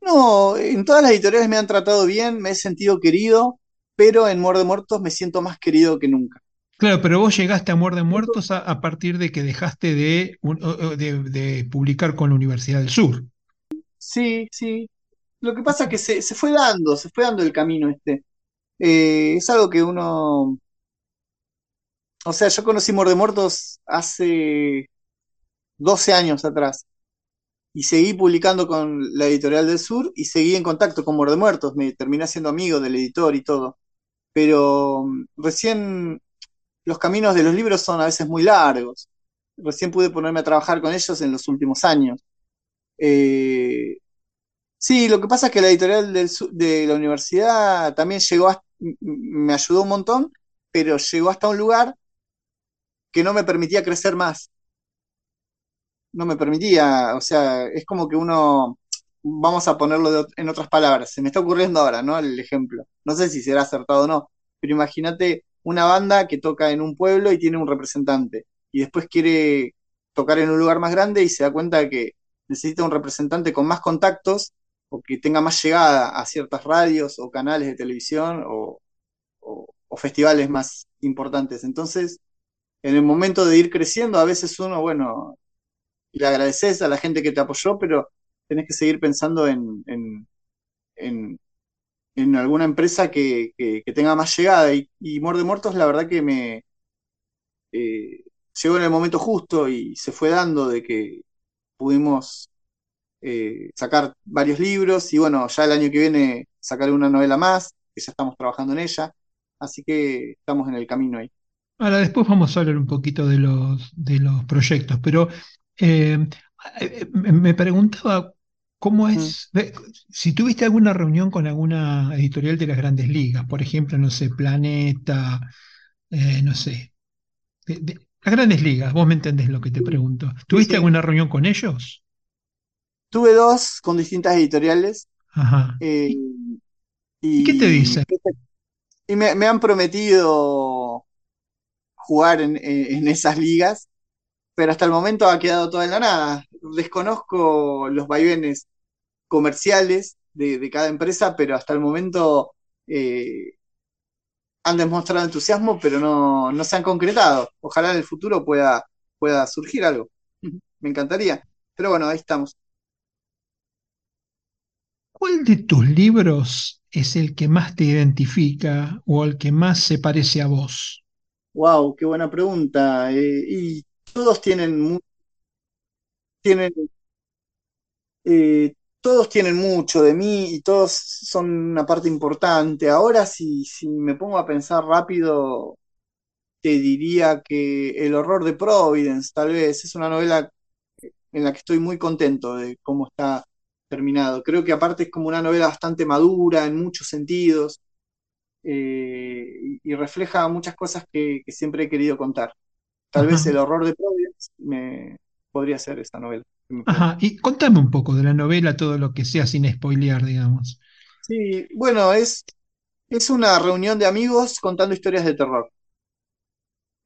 Speaker 2: No, en todas las editoriales me han tratado bien, me he sentido querido, pero en Muerde Muertos me siento más querido que nunca.
Speaker 1: Claro, pero vos llegaste a Muerde Muertos a, partir de que dejaste de, de, publicar con la Universidad del Sur.
Speaker 2: sí, sí. Lo que pasa es que se, se fue dando, se fue dando el camino este. Eh, es algo que uno, o sea, yo conocí Muertos hace 12 años atrás y seguí publicando con la Editorial del Sur y seguí en contacto con Muertos, me terminé siendo amigo del editor y todo. Pero mm, recién los caminos de los libros son a veces muy largos. Recién pude ponerme a trabajar con ellos en los últimos años. Eh, sí, lo que pasa es que la editorial del de la universidad también llegó a, me ayudó un montón, pero llegó hasta un lugar que no me permitía crecer más. No me permitía, o sea, es como que uno, vamos a ponerlo de en otras palabras, se me está ocurriendo ahora, ¿no? El ejemplo. No sé si será acertado o no, pero imagínate una banda que toca en un pueblo y tiene un representante, y después quiere tocar en un lugar más grande y se da cuenta que necesita un representante con más contactos o que tenga más llegada a ciertas radios o canales de televisión o, o- o festivales más importantes. Entonces, en el momento de ir creciendo, a veces uno, bueno, le agradeces a la gente que te apoyó, pero tenés que seguir pensando en, en, en, en alguna empresa que, que, tenga más llegada. Y, y Muerde Muertos, la verdad que me eh, llegó en el momento justo y se fue dando de que pudimos eh, sacar varios libros y bueno, ya el año que viene sacaré una novela más, que ya estamos trabajando en ella, así que estamos en el camino ahí.
Speaker 1: Ahora, después vamos a hablar un poquito de los, de los proyectos, pero eh, me preguntaba cómo es, si tuviste alguna reunión con alguna editorial de las grandes ligas, por ejemplo, no sé, Planeta, eh, no sé, de- de- las grandes ligas, vos me entendés lo que te pregunto. ¿Tuviste
Speaker 2: sí.
Speaker 1: alguna reunión con ellos?
Speaker 2: Tuve dos con distintas editoriales
Speaker 1: Ajá.
Speaker 2: eh,
Speaker 1: ¿Y, y qué te dicen?
Speaker 2: y me, me han prometido jugar en- en esas ligas, pero hasta el momento ha quedado todo en la nada. Desconozco los vaivenes comerciales de, de cada empresa, pero hasta el momento eh, han demostrado entusiasmo, pero no, no se han concretado. Ojalá en el futuro pueda, pueda surgir algo. *laughs* Me encantaría. Pero bueno, ahí estamos.
Speaker 1: ¿Cuál de tus libros es el que más te identifica o el que más se parece a vos?
Speaker 2: Wow, qué buena pregunta. Eh, y todos tienen, tienen eh, todos tienen mucho de mí y todos son una parte importante. Ahora, si, si me pongo a pensar rápido, te diría que El horror de Providence, tal vez, es una novela en la que estoy muy contento de cómo está terminado. Creo que aparte es como una novela bastante madura en muchos sentidos eh, y, refleja muchas cosas que, que siempre he querido contar. Tal vez. El horror de Providence me podría ser esa novela.
Speaker 1: Ajá. Y contame un poco de la novela, todo lo que sea sin spoilear, digamos.
Speaker 2: Sí, bueno, es, es una reunión de amigos contando historias de terror.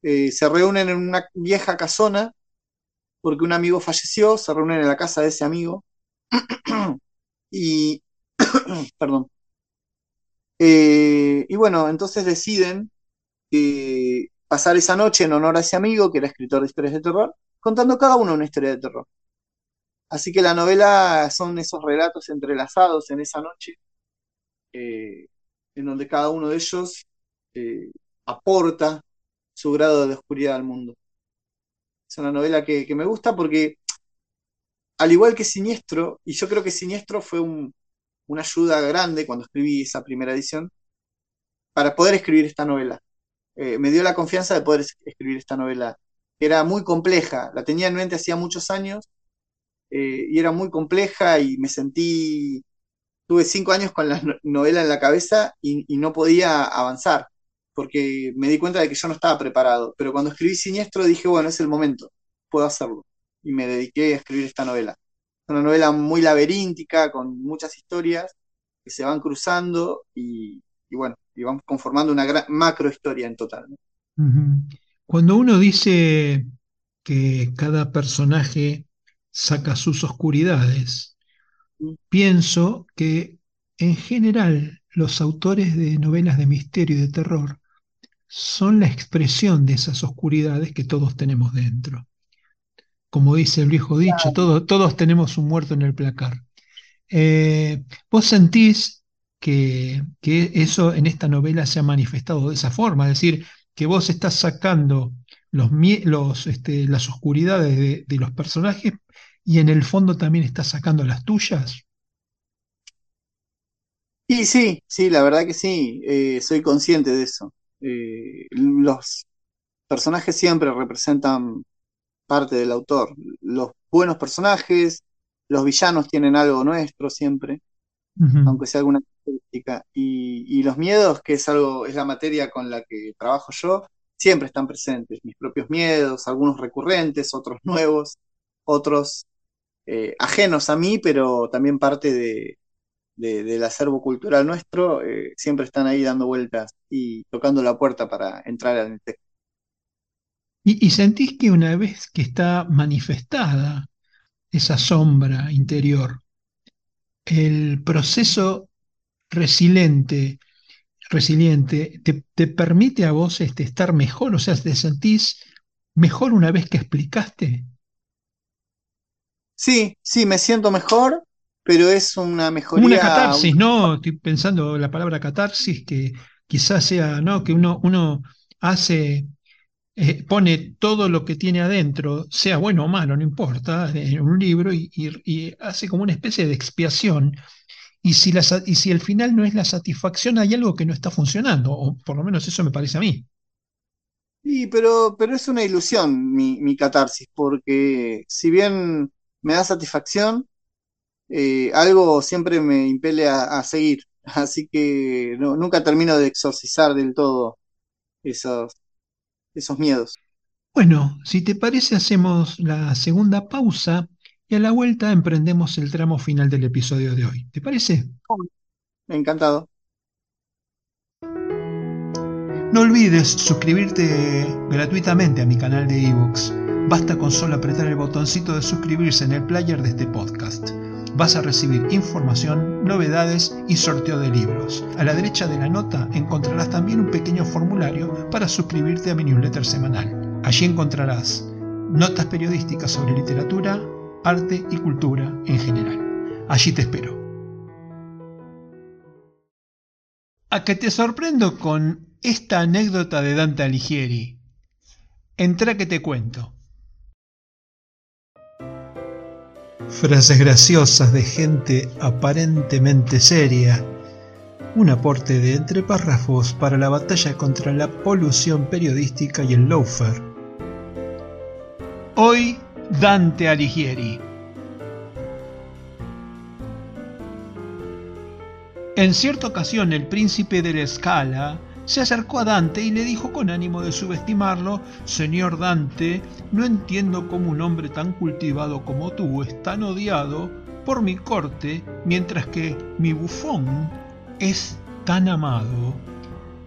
Speaker 2: Eh, se reúnen en una vieja casona porque un amigo falleció, se reúnen en la casa de ese amigo *clears throat* y, *clears throat* perdón, Eh, y bueno, entonces deciden eh, pasar esa noche en honor a ese amigo que era escritor de historias de terror, contando cada uno una historia de terror. Así que la novela son esos relatos entrelazados en esa noche, eh, en donde cada uno de ellos eh, aporta su grado de oscuridad al mundo. Es una novela que, me gusta porque, al igual que Siniestro, y yo creo que Siniestro fue un- una ayuda grande cuando escribí esa primera edición, para poder escribir esta novela. Eh, me dio la confianza de poder es- escribir esta novela, que era muy compleja, la tenía en mente hacía muchos años, eh, y era muy compleja y me sentí, tuve cinco años con la no- novela en la cabeza y, no podía avanzar, porque me di cuenta de que yo no estaba preparado. Pero cuando escribí Siniestro dije, bueno, es el momento, puedo hacerlo. Y me dediqué a escribir esta novela. Es una novela muy laberíntica, con muchas historias que se van cruzando y, bueno, y van conformando una gran, macro historia en total.
Speaker 1: Cuando uno dice que cada personaje saca sus oscuridades, pienso que en general los autores de novelas de misterio y de terror son la expresión de esas oscuridades que todos tenemos dentro. Como dice el viejo dicho, todo- todos tenemos un muerto en el placar. Eh, ¿vos sentís que, que eso en esta novela se ha manifestado de esa forma? Es decir, que vos estás sacando los, los, este, las oscuridades de, de los personajes y en el fondo también estás sacando las tuyas.
Speaker 2: Y sí, sí, la verdad que sí, eh, soy consciente de eso. Eh, los personajes siempre representan parte del autor. Los buenos personajes, los villanos tienen algo nuestro siempre, aunque sea alguna característica. Y, y los miedos, que es algo, es la materia con la que trabajo yo, siempre están presentes. Mis propios miedos, algunos recurrentes, otros nuevos, otros eh, ajenos a mí, pero también parte de, de- del acervo cultural nuestro, eh, siempre están ahí dando vueltas y tocando la puerta para entrar en el texto.
Speaker 1: Y, y sentís que una vez que está manifestada esa sombra interior, el proceso resiliente, resiliente te, te permite a vos este, estar mejor, o sea, te sentís mejor una vez que explicaste.
Speaker 2: Sí, sí, me siento mejor, pero es una
Speaker 1: Como una
Speaker 2: mejoría,
Speaker 1: catarsis, ¿no? Estoy pensando la palabra catarsis, que quizás sea, ¿no? Que uno, uno hace, eh, pone todo lo que tiene adentro, sea bueno o malo, no importa, en un libro y, y- y hace como una especie de expiación. Y si, la, y si el final no es la satisfacción, hay algo que no está funcionando, o por lo menos eso me parece a mí.
Speaker 2: sí, pero, pero es una ilusión mi, mi catarsis, porque si bien me da satisfacción, eh, algo siempre me impele a, a seguir, *laughs* así que no- nunca termino de exorcizar del todo esos, esos miedos.
Speaker 1: Bueno, si te parece, hacemos la segunda pausa y a la vuelta emprendemos el tramo final del episodio de hoy. ¿Te parece?
Speaker 2: Encantado.
Speaker 1: No olvides suscribirte gratuitamente a mi canal de ebooks. Basta con solo apretar el botoncito de suscribirse en el player de este podcast. Vas a recibir información, novedades y sorteo de libros. A la derecha de la nota encontrarás también un pequeño formulario para suscribirte a mi newsletter semanal. Allí encontrarás notas periodísticas sobre literatura, arte y cultura en general. Allí te espero. A que te sorprendo con esta anécdota de Dante Alighieri. Entra que te cuento. Frases graciosas de gente aparentemente seria. Un aporte de entre párrafos para la batalla contra la polución periodística y el loafer. Hoy, Dante Alighieri. En cierta ocasión el príncipe de la Scala se acercó a Dante y le dijo con ánimo de subestimarlo, Señor Dante, no entiendo cómo un hombre tan cultivado como tú es tan odiado por mi corte, mientras que mi bufón es tan amado.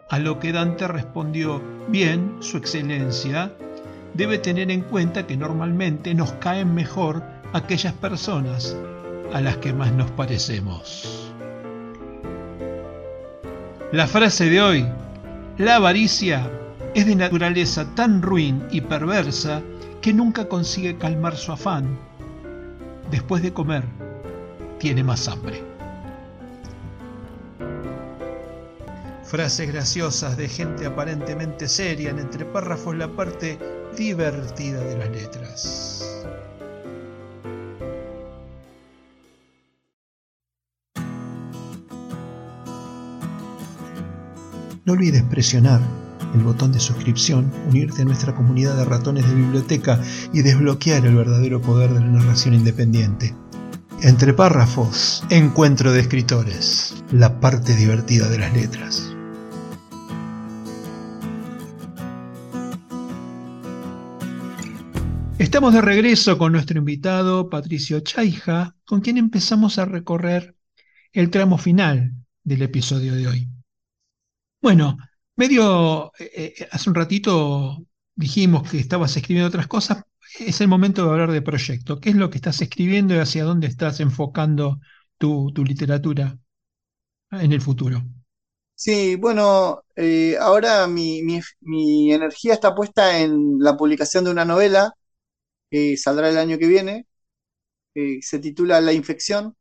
Speaker 1: A lo que Dante respondió, bien, Su Excelencia, debe tener en cuenta que normalmente nos caen mejor aquellas personas a las que más nos parecemos. La frase de hoy, la avaricia es de naturaleza tan ruin y perversa que nunca consigue calmar su afán. Después de comer, tiene más hambre. Frases graciosas de gente aparentemente seria en entre párrafos la parte divertida de las letras. No olvides presionar el botón de suscripción, unirte a nuestra comunidad de ratones de biblioteca y desbloquear el verdadero poder de la narración independiente. Entre párrafos, encuentro de escritores, la parte divertida de las letras. Estamos de regreso con nuestro invitado Patricio Chaija, con quien empezamos a recorrer el tramo final del episodio de hoy. Bueno, medio, eh, eh, hace un ratito dijimos que estabas escribiendo otras cosas. Es el momento de hablar de proyecto. ¿Qué es lo que estás escribiendo y hacia dónde estás enfocando tu, tu literatura en el futuro?
Speaker 2: Sí, bueno, eh, ahora mi energía está puesta en la publicación de una novela que saldrá el año que viene, eh, se titula La infección,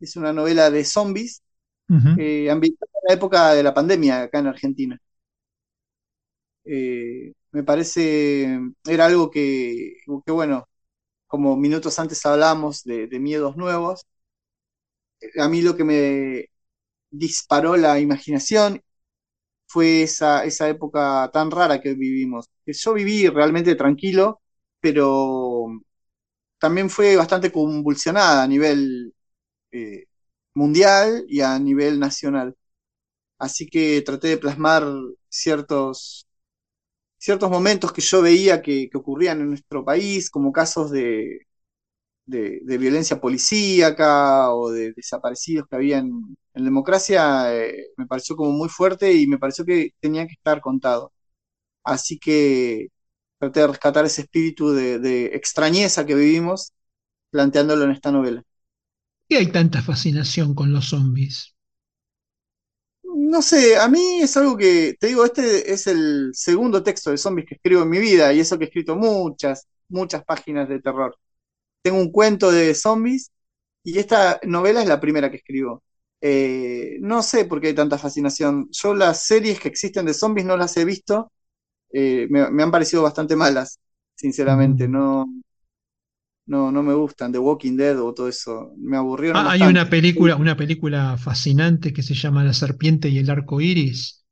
Speaker 2: es una novela de zombies,
Speaker 1: Ujú.
Speaker 2: eh, ambientada en la época de la pandemia acá en Argentina. Eh, me parece, era algo que, que, bueno, como minutos antes hablamos de, miedos nuevos, a mí lo que me disparó la imaginación fue esa, esa época tan rara que vivimos. Que yo viví realmente tranquilo, pero también fue bastante convulsionada a nivel eh, mundial y a nivel nacional. Así que traté de plasmar ciertos, ciertos momentos que yo veía que, que ocurrían en nuestro país, como casos de, de, violencia policíaca o de desaparecidos que había en, en democracia, eh, me pareció como muy fuerte y me pareció que tenía que estar contado. Así que traté de rescatar ese espíritu de, de extrañeza que vivimos planteándolo en esta novela.
Speaker 1: ¿Qué hay tanta fascinación con los zombies?
Speaker 2: No sé, a mí es algo que, te digo, este es el segundo texto de zombies que escribo en mi vida y eso que he escrito muchas, muchas páginas de terror. Tengo un cuento de zombies y esta novela es la primera que escribo. Eh, no sé por qué hay tanta fascinación. Yo las series que existen de zombies no las he visto. Eh, me, me, han parecido bastante malas, sinceramente.
Speaker 1: Mm.
Speaker 2: No, no, no me gustan. The Walking Dead o todo eso. Me aburrieron
Speaker 1: Ah, hay
Speaker 2: bastante.
Speaker 1: una película, una película fascinante que se llama La serpiente y el arco iris.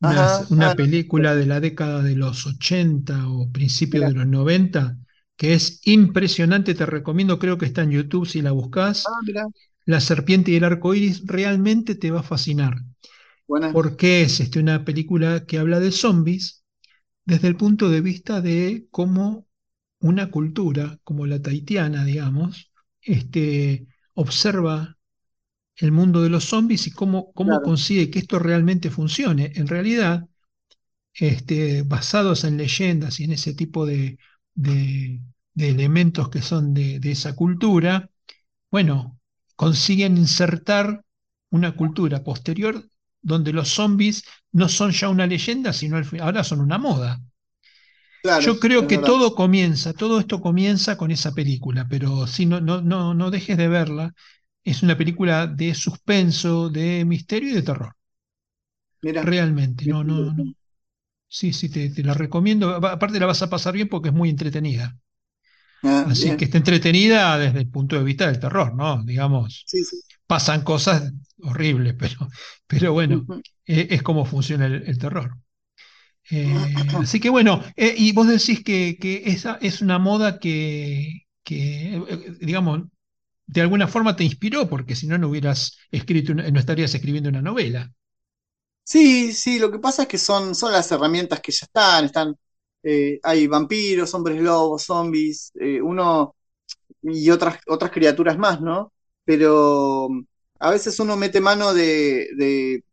Speaker 1: Una,
Speaker 2: Ajá,
Speaker 1: una
Speaker 2: ah, no,
Speaker 1: película de la década de los 80 o principios
Speaker 2: mira,
Speaker 1: de los 90 que es impresionante. Te recomiendo, creo que está en YouTube si la buscas.
Speaker 2: ah,
Speaker 1: La serpiente y el arco iris realmente te va a fascinar.
Speaker 2: buena,
Speaker 1: Porque es este, una película que habla de zombies desde el punto de vista de cómo una cultura como la tahitiana, digamos, este, observa el mundo de los zombies y cómo, cómo
Speaker 2: claro,
Speaker 1: consigue que esto realmente funcione. En realidad, este, basados en leyendas y en ese tipo de, de- de elementos que son de, de esa cultura, bueno, consiguen insertar una cultura posterior donde los zombies no son ya una leyenda, sino al fin- ahora son una moda.
Speaker 2: Claro,
Speaker 1: Yo creo
Speaker 2: es
Speaker 1: que
Speaker 2: verdad.
Speaker 1: todo comienza, todo esto comienza con esa película, pero si no, no, no, no dejes de verla. Es una película de suspenso, de misterio y de terror.
Speaker 2: Mira,
Speaker 1: Realmente, no, no, no. *laughs* Sí, sí, te, te la recomiendo. Aparte la vas a pasar bien porque es muy entretenida.
Speaker 2: Ah,
Speaker 1: Así que está entretenida desde el punto de vista del terror, ¿no? Digamos,
Speaker 2: sí, sí.
Speaker 1: pasan cosas horribles, *laughs* pero, pero bueno, eh, es como funciona el, el terror. Eh, así que bueno, *coughs* eh, y vos decís que, que esa es una moda que, que, eh, digamos, de alguna forma te inspiró, porque si no, no hubieras escrito, una- no estarías escribiendo una novela.
Speaker 2: Sí, sí, lo que pasa es que son, son las herramientas que ya están, están, eh, hay vampiros, hombres lobos, zombies, uno y otras, otras criaturas más, ¿no? Pero mm, a veces uno mete mano de, de,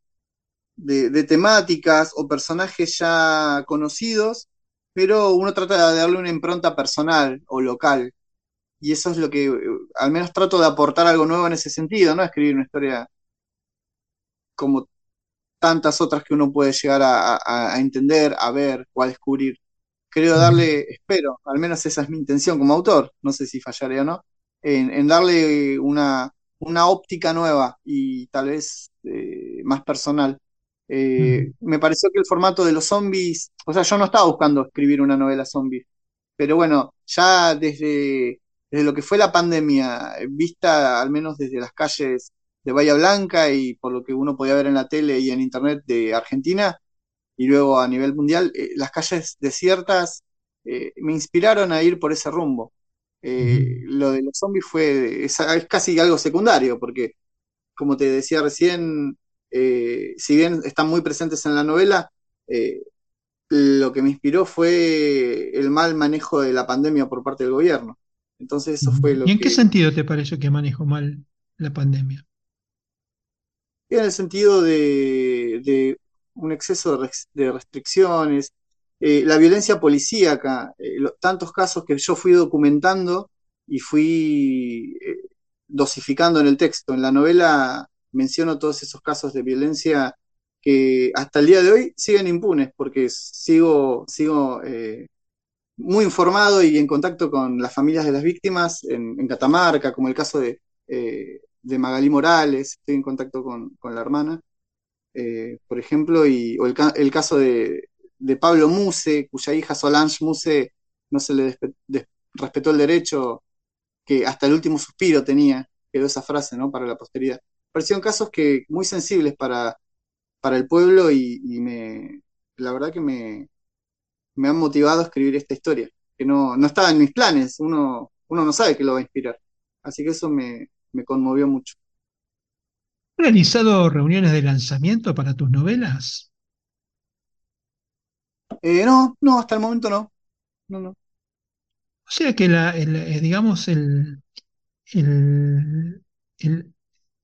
Speaker 2: de, de temáticas o personajes ya conocidos, pero uno trata de darle una impronta personal o local. Y eso es lo que, eh, al menos trato de aportar algo nuevo en ese sentido, ¿no? Escribir una historia como tantas otras que uno puede llegar a, a, a entender, a ver o a descubrir. Creo darle, espero, al menos esa es mi intención como autor, no sé si fallaré o no, en, en darle una, una óptica nueva y tal vez eh, más personal. Eh, me pareció que el formato de los zombies, o sea, yo no estaba buscando escribir una novela zombie, pero bueno, ya desde, desde lo que fue la pandemia, vista al menos desde las calles de Bahía Blanca y por lo que uno podía ver en la tele y en internet de Argentina, y luego a nivel mundial, eh, las calles desiertas eh, me inspiraron a ir por ese rumbo. lo de los zombies fue, es, es casi algo secundario, porque como te decía recién, eh, si bien están muy presentes en la novela, eh, lo que me inspiró fue el mal manejo de la pandemia por parte del gobierno. Entonces eso fue
Speaker 1: ¿Y
Speaker 2: lo
Speaker 1: en qué sentido te pareció que manejó mal la pandemia?
Speaker 2: en el sentido de, de un exceso de, res- de restricciones, eh, la violencia policíaca, eh, lo- tantos casos que yo fui documentando y fui eh, dosificando en el texto. En la novela menciono todos esos casos de violencia que hasta el día de hoy siguen impunes, porque sigo, sigo eh, muy informado y en contacto con las familias de las víctimas en, Catamarca, como el caso de, eh, de Magalí Morales, estoy en contacto con, con la hermana, eh, por ejemplo, y, o el, el caso de, Pablo Muse, cuya hija Solange Muse no se le respetó el derecho que hasta el último suspiro tenía, quedó esa frase, ¿no? Para la posteridad. Parecieron casos que muy sensibles para, para el pueblo y, y me, la verdad que me, me han motivado a escribir esta historia, que no, no estaba en mis planes, uno, uno no sabe qué lo va a inspirar. Así que eso me, me conmovió mucho.
Speaker 1: ¿Has realizado reuniones de lanzamiento para tus novelas?
Speaker 2: Eh, no, no, hasta el momento no. No, no.
Speaker 1: O sea que la, el, eh, digamos, el, el- el-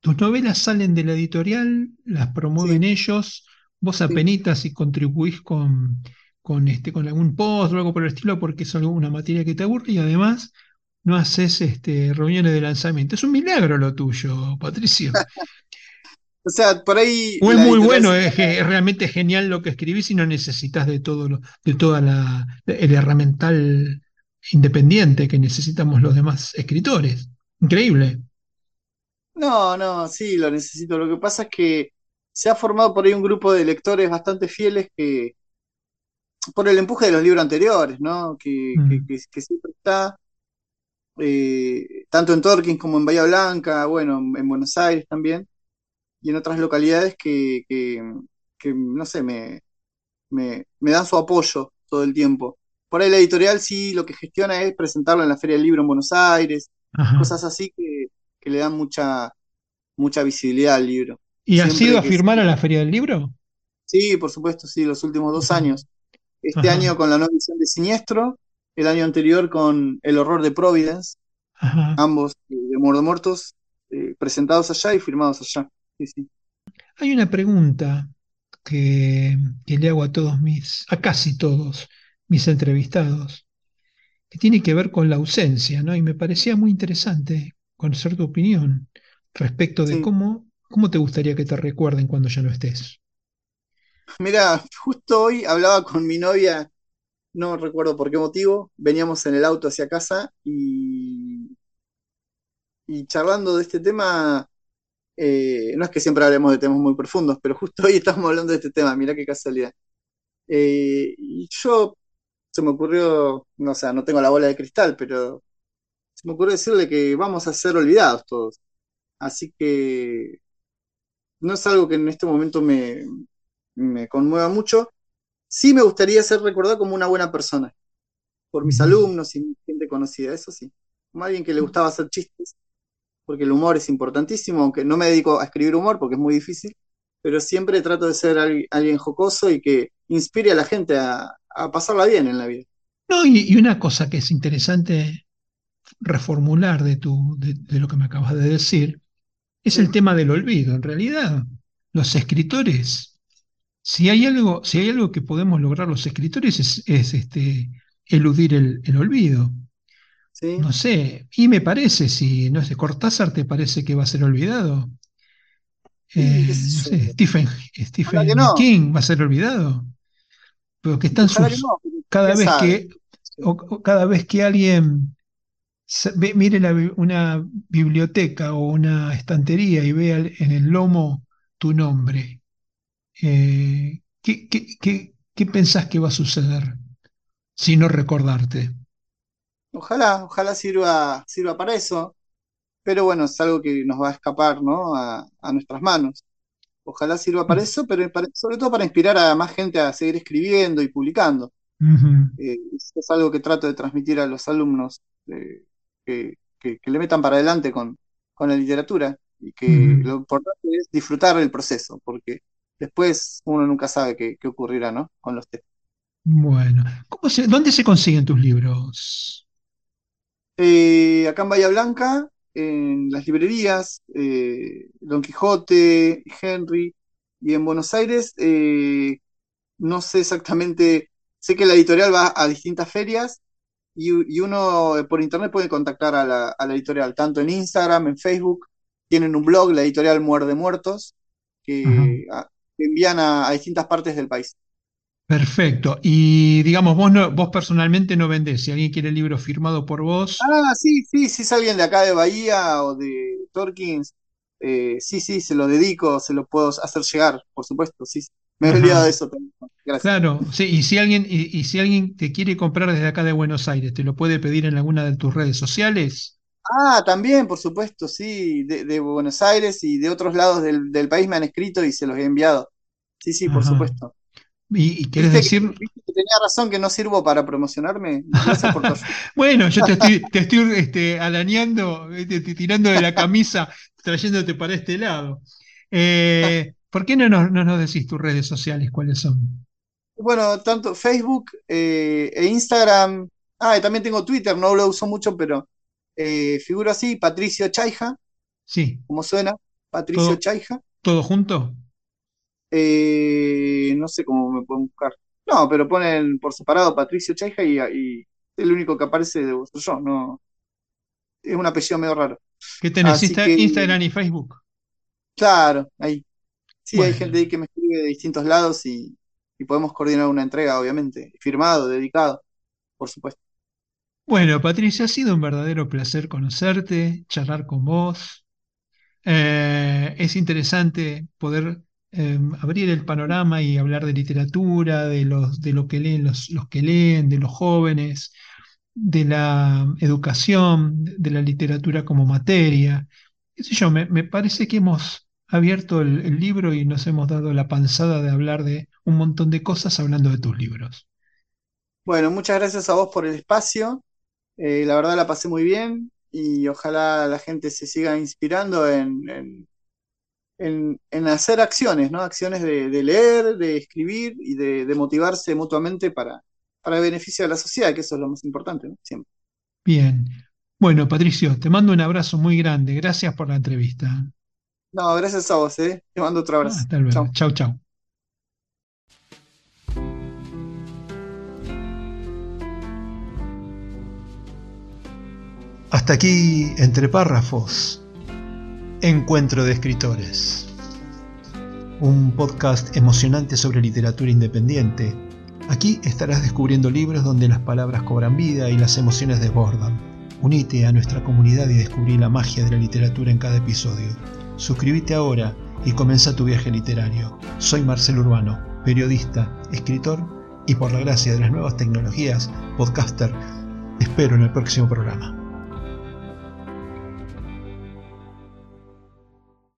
Speaker 1: tus novelas salen de la editorial, las promueven
Speaker 2: Sí,
Speaker 1: ellos, vos
Speaker 2: sí.
Speaker 1: apenitas y contribuís con, con, este, con algún post o algo por el estilo porque es alguna materia que te aburre y además no haces este, reuniones de lanzamiento. Es un milagro lo tuyo, Patricio. *laughs*
Speaker 2: O sea, por ahí
Speaker 1: O es muy bueno, es realmente genial lo que escribís y no necesitas de todo lo, de toda la, el herramental independiente que necesitamos los demás escritores. Increíble.
Speaker 2: No, no, sí, lo necesito. Lo que pasa es que se ha formado por ahí un grupo de lectores bastante fieles que, por el empuje de los libros anteriores, ¿no? Que, que,
Speaker 1: Mm.
Speaker 2: que, que siempre está, eh, tanto en Torkins como en Bahía Blanca, bueno, en Buenos Aires también, y en otras localidades que, que, que, no sé, me, me, me dan su apoyo todo el tiempo. Por ahí la editorial sí lo que gestiona es presentarlo en la Feria del Libro en Buenos Aires,
Speaker 1: Ajá.
Speaker 2: cosas así que, que le dan mucha, mucha visibilidad al libro.
Speaker 1: ¿Y has ido a firmar a la Feria del Libro?
Speaker 2: sí, por supuesto, sí, los últimos dos años. Este
Speaker 1: Ajá,
Speaker 2: año con la nueva edición de Siniestro, el año anterior con El horror de Providence,
Speaker 1: ajá.
Speaker 2: ambos eh, de Muerto Muertos, eh, presentados allá y firmados allá. Sí, sí.
Speaker 1: Hay una pregunta que, que le hago a todos mis, a casi todos mis entrevistados, que tiene que ver con la ausencia, ¿no? Y me parecía muy interesante conocer tu opinión respecto de
Speaker 2: Sí.
Speaker 1: cómo, cómo te gustaría que te recuerden cuando ya no estés.
Speaker 2: Mira, justo hoy hablaba con mi novia, no recuerdo por qué motivo, veníamos en el auto hacia casa y, y charlando de este tema, eh, no es que siempre hablemos de temas muy profundos, pero justo hoy estamos hablando de este tema, mirá qué casualidad. Eh, y yo se me ocurrió, no sé, no tengo la bola de cristal, pero se me ocurrió decirle que vamos a ser olvidados todos. Así que no es algo que en este momento me, me conmueva mucho. Sí me gustaría ser recordado como una buena persona, por mis alumnos y gente conocida, eso sí. Como alguien que le gustaba hacer chistes, porque el humor es importantísimo, aunque no me dedico a escribir humor porque es muy difícil, pero siempre trato de ser al- alguien jocoso y que inspire a la gente a, a pasarla bien en la vida.
Speaker 1: No, y, y una cosa que es interesante reformular de, tu, de, de lo que me acabas de decir es el
Speaker 2: Sí,
Speaker 1: tema del olvido. En realidad, los escritores, si hay algo, si hay algo que podemos lograr los escritores es, es, este, eludir el, el olvido.
Speaker 2: sí,
Speaker 1: No sé, y me parece, si no sé, Cortázar te parece que va a ser olvidado. Eh, no sé, Stephen, Stephen
Speaker 2: no,
Speaker 1: King va a ser olvidado, pero que están
Speaker 2: que
Speaker 1: sus,
Speaker 2: no,
Speaker 1: cada vez
Speaker 2: sabe.
Speaker 1: que, o- o cada vez que alguien mire la una biblioteca o una estantería y vea en el lomo tu nombre, eh, ¿qué, qué, qué- qué pensás que va a suceder si no recordarte?
Speaker 2: Ojalá, ojalá sirva, sirva para eso, pero bueno, es algo que nos va a escapar, ¿no? A, a nuestras manos. Ojalá sirva para eso, pero para- sobre todo para inspirar a más gente a seguir escribiendo y publicando. Eh, eso es algo que trato de transmitir a los alumnos, eh, que, que- que le metan para adelante con, con la literatura y que lo importante es disfrutar el proceso, porque después uno nunca sabe qué, qué ocurrirá, ¿no? Con los textos.
Speaker 1: Bueno, ¿cómo se- dónde se consiguen tus libros?
Speaker 2: Eh, acá en Bahía Blanca, en las librerías, eh, Don Quijote, Henry, y en Buenos Aires, eh, no sé exactamente, sé que la editorial va a distintas ferias y, y uno eh, por internet puede contactar a la, a la editorial, tanto en Instagram, en Facebook, tienen un blog, la editorial Muerde Muertos, que, a- que envían a, a distintas partes del país.
Speaker 1: Perfecto. Y digamos, vos, no, vos personalmente no vendés. Si alguien quiere el libro firmado por vos,
Speaker 2: Ah, sí, sí, si es alguien de acá de Bahía o de Torkins, eh, sí, sí, se lo dedico, se lo puedo hacer llegar, por supuesto, sí. Me he olvidado de eso también. Gracias.
Speaker 1: Claro, sí, y si alguien, y, y si alguien te quiere comprar desde acá de Buenos Aires, ¿te lo puede pedir en alguna de tus redes sociales?
Speaker 2: Ah, también, por supuesto, sí, de, de Buenos Aires y de otros lados del, del país me han escrito y se los he enviado. Sí, sí, por
Speaker 1: Ajá.
Speaker 2: supuesto.
Speaker 1: ¿Y, y querés
Speaker 2: ¿Viste que,
Speaker 1: decir?
Speaker 2: que tenía razón que no sirvo para promocionarme? Gracias por ayuda. *laughs*
Speaker 1: Bueno, yo te estoy, te estoy este, alaneando, este, te- tirando de la camisa, trayéndote para este lado. Eh, ¿por qué no nos, no nos decís tus redes sociales cuáles son?
Speaker 2: Bueno, tanto Facebook eh, e Instagram. Ah, y también tengo Twitter, no lo uso mucho, pero eh, figuro así, Patricio Chaija,
Speaker 1: Sí,
Speaker 2: como suena, Patricio
Speaker 1: todo,
Speaker 2: Chaija.
Speaker 1: todo junto.
Speaker 2: Eh, no sé cómo me pueden buscar. No, pero ponen por separado Patricio Chaija y, y el único que aparece de vos soy yo, no, es un apellido medio raro.
Speaker 1: ¿Qué tenés? Insta-
Speaker 2: que,
Speaker 1: Instagram y Facebook.
Speaker 2: claro, ahí. Sí, hay gente
Speaker 1: Bueno,
Speaker 2: ahí que me escribe de distintos lados y, y podemos coordinar una entrega, obviamente, firmado, dedicado, por supuesto.
Speaker 1: bueno, Patricia, ha sido un verdadero placer conocerte, charlar con vos. Eh, es interesante poder eh, abrir el panorama y hablar de literatura, de los, de lo que leen los, los que leen, de los jóvenes, de la educación, de la literatura como materia. Qué sé yo, me, me parece que hemos abierto el, el libro y nos hemos dado la panzada de hablar de un montón de cosas hablando de tus libros.
Speaker 2: Bueno, muchas gracias a vos por el espacio. Eh, la verdad la pasé muy bien y ojalá la gente se siga inspirando en, en, en- en hacer acciones, ¿no? Acciones de, de leer, de escribir y de, de motivarse mutuamente para, para el beneficio de la sociedad, que eso es lo más importante, ¿no? Siempre.
Speaker 1: Bien. Bueno, Patricio, te mando un abrazo muy grande. Gracias por la entrevista.
Speaker 2: No, gracias a vos, ¿eh? Te mando otro abrazo.
Speaker 1: Hasta luego. Chau, chau. Hasta aquí, entre párrafos, Encuentro de Escritores. Un podcast emocionante sobre literatura independiente. Aquí estarás descubriendo libros donde las palabras cobran vida y las emociones desbordan. Unite a nuestra comunidad y descubrí la magia de la literatura en cada episodio. Suscríbete ahora y comienza tu viaje literario. Soy Marcelo Urbano, periodista, escritor y por la gracia de las nuevas tecnologías, podcaster. Te espero en el próximo programa.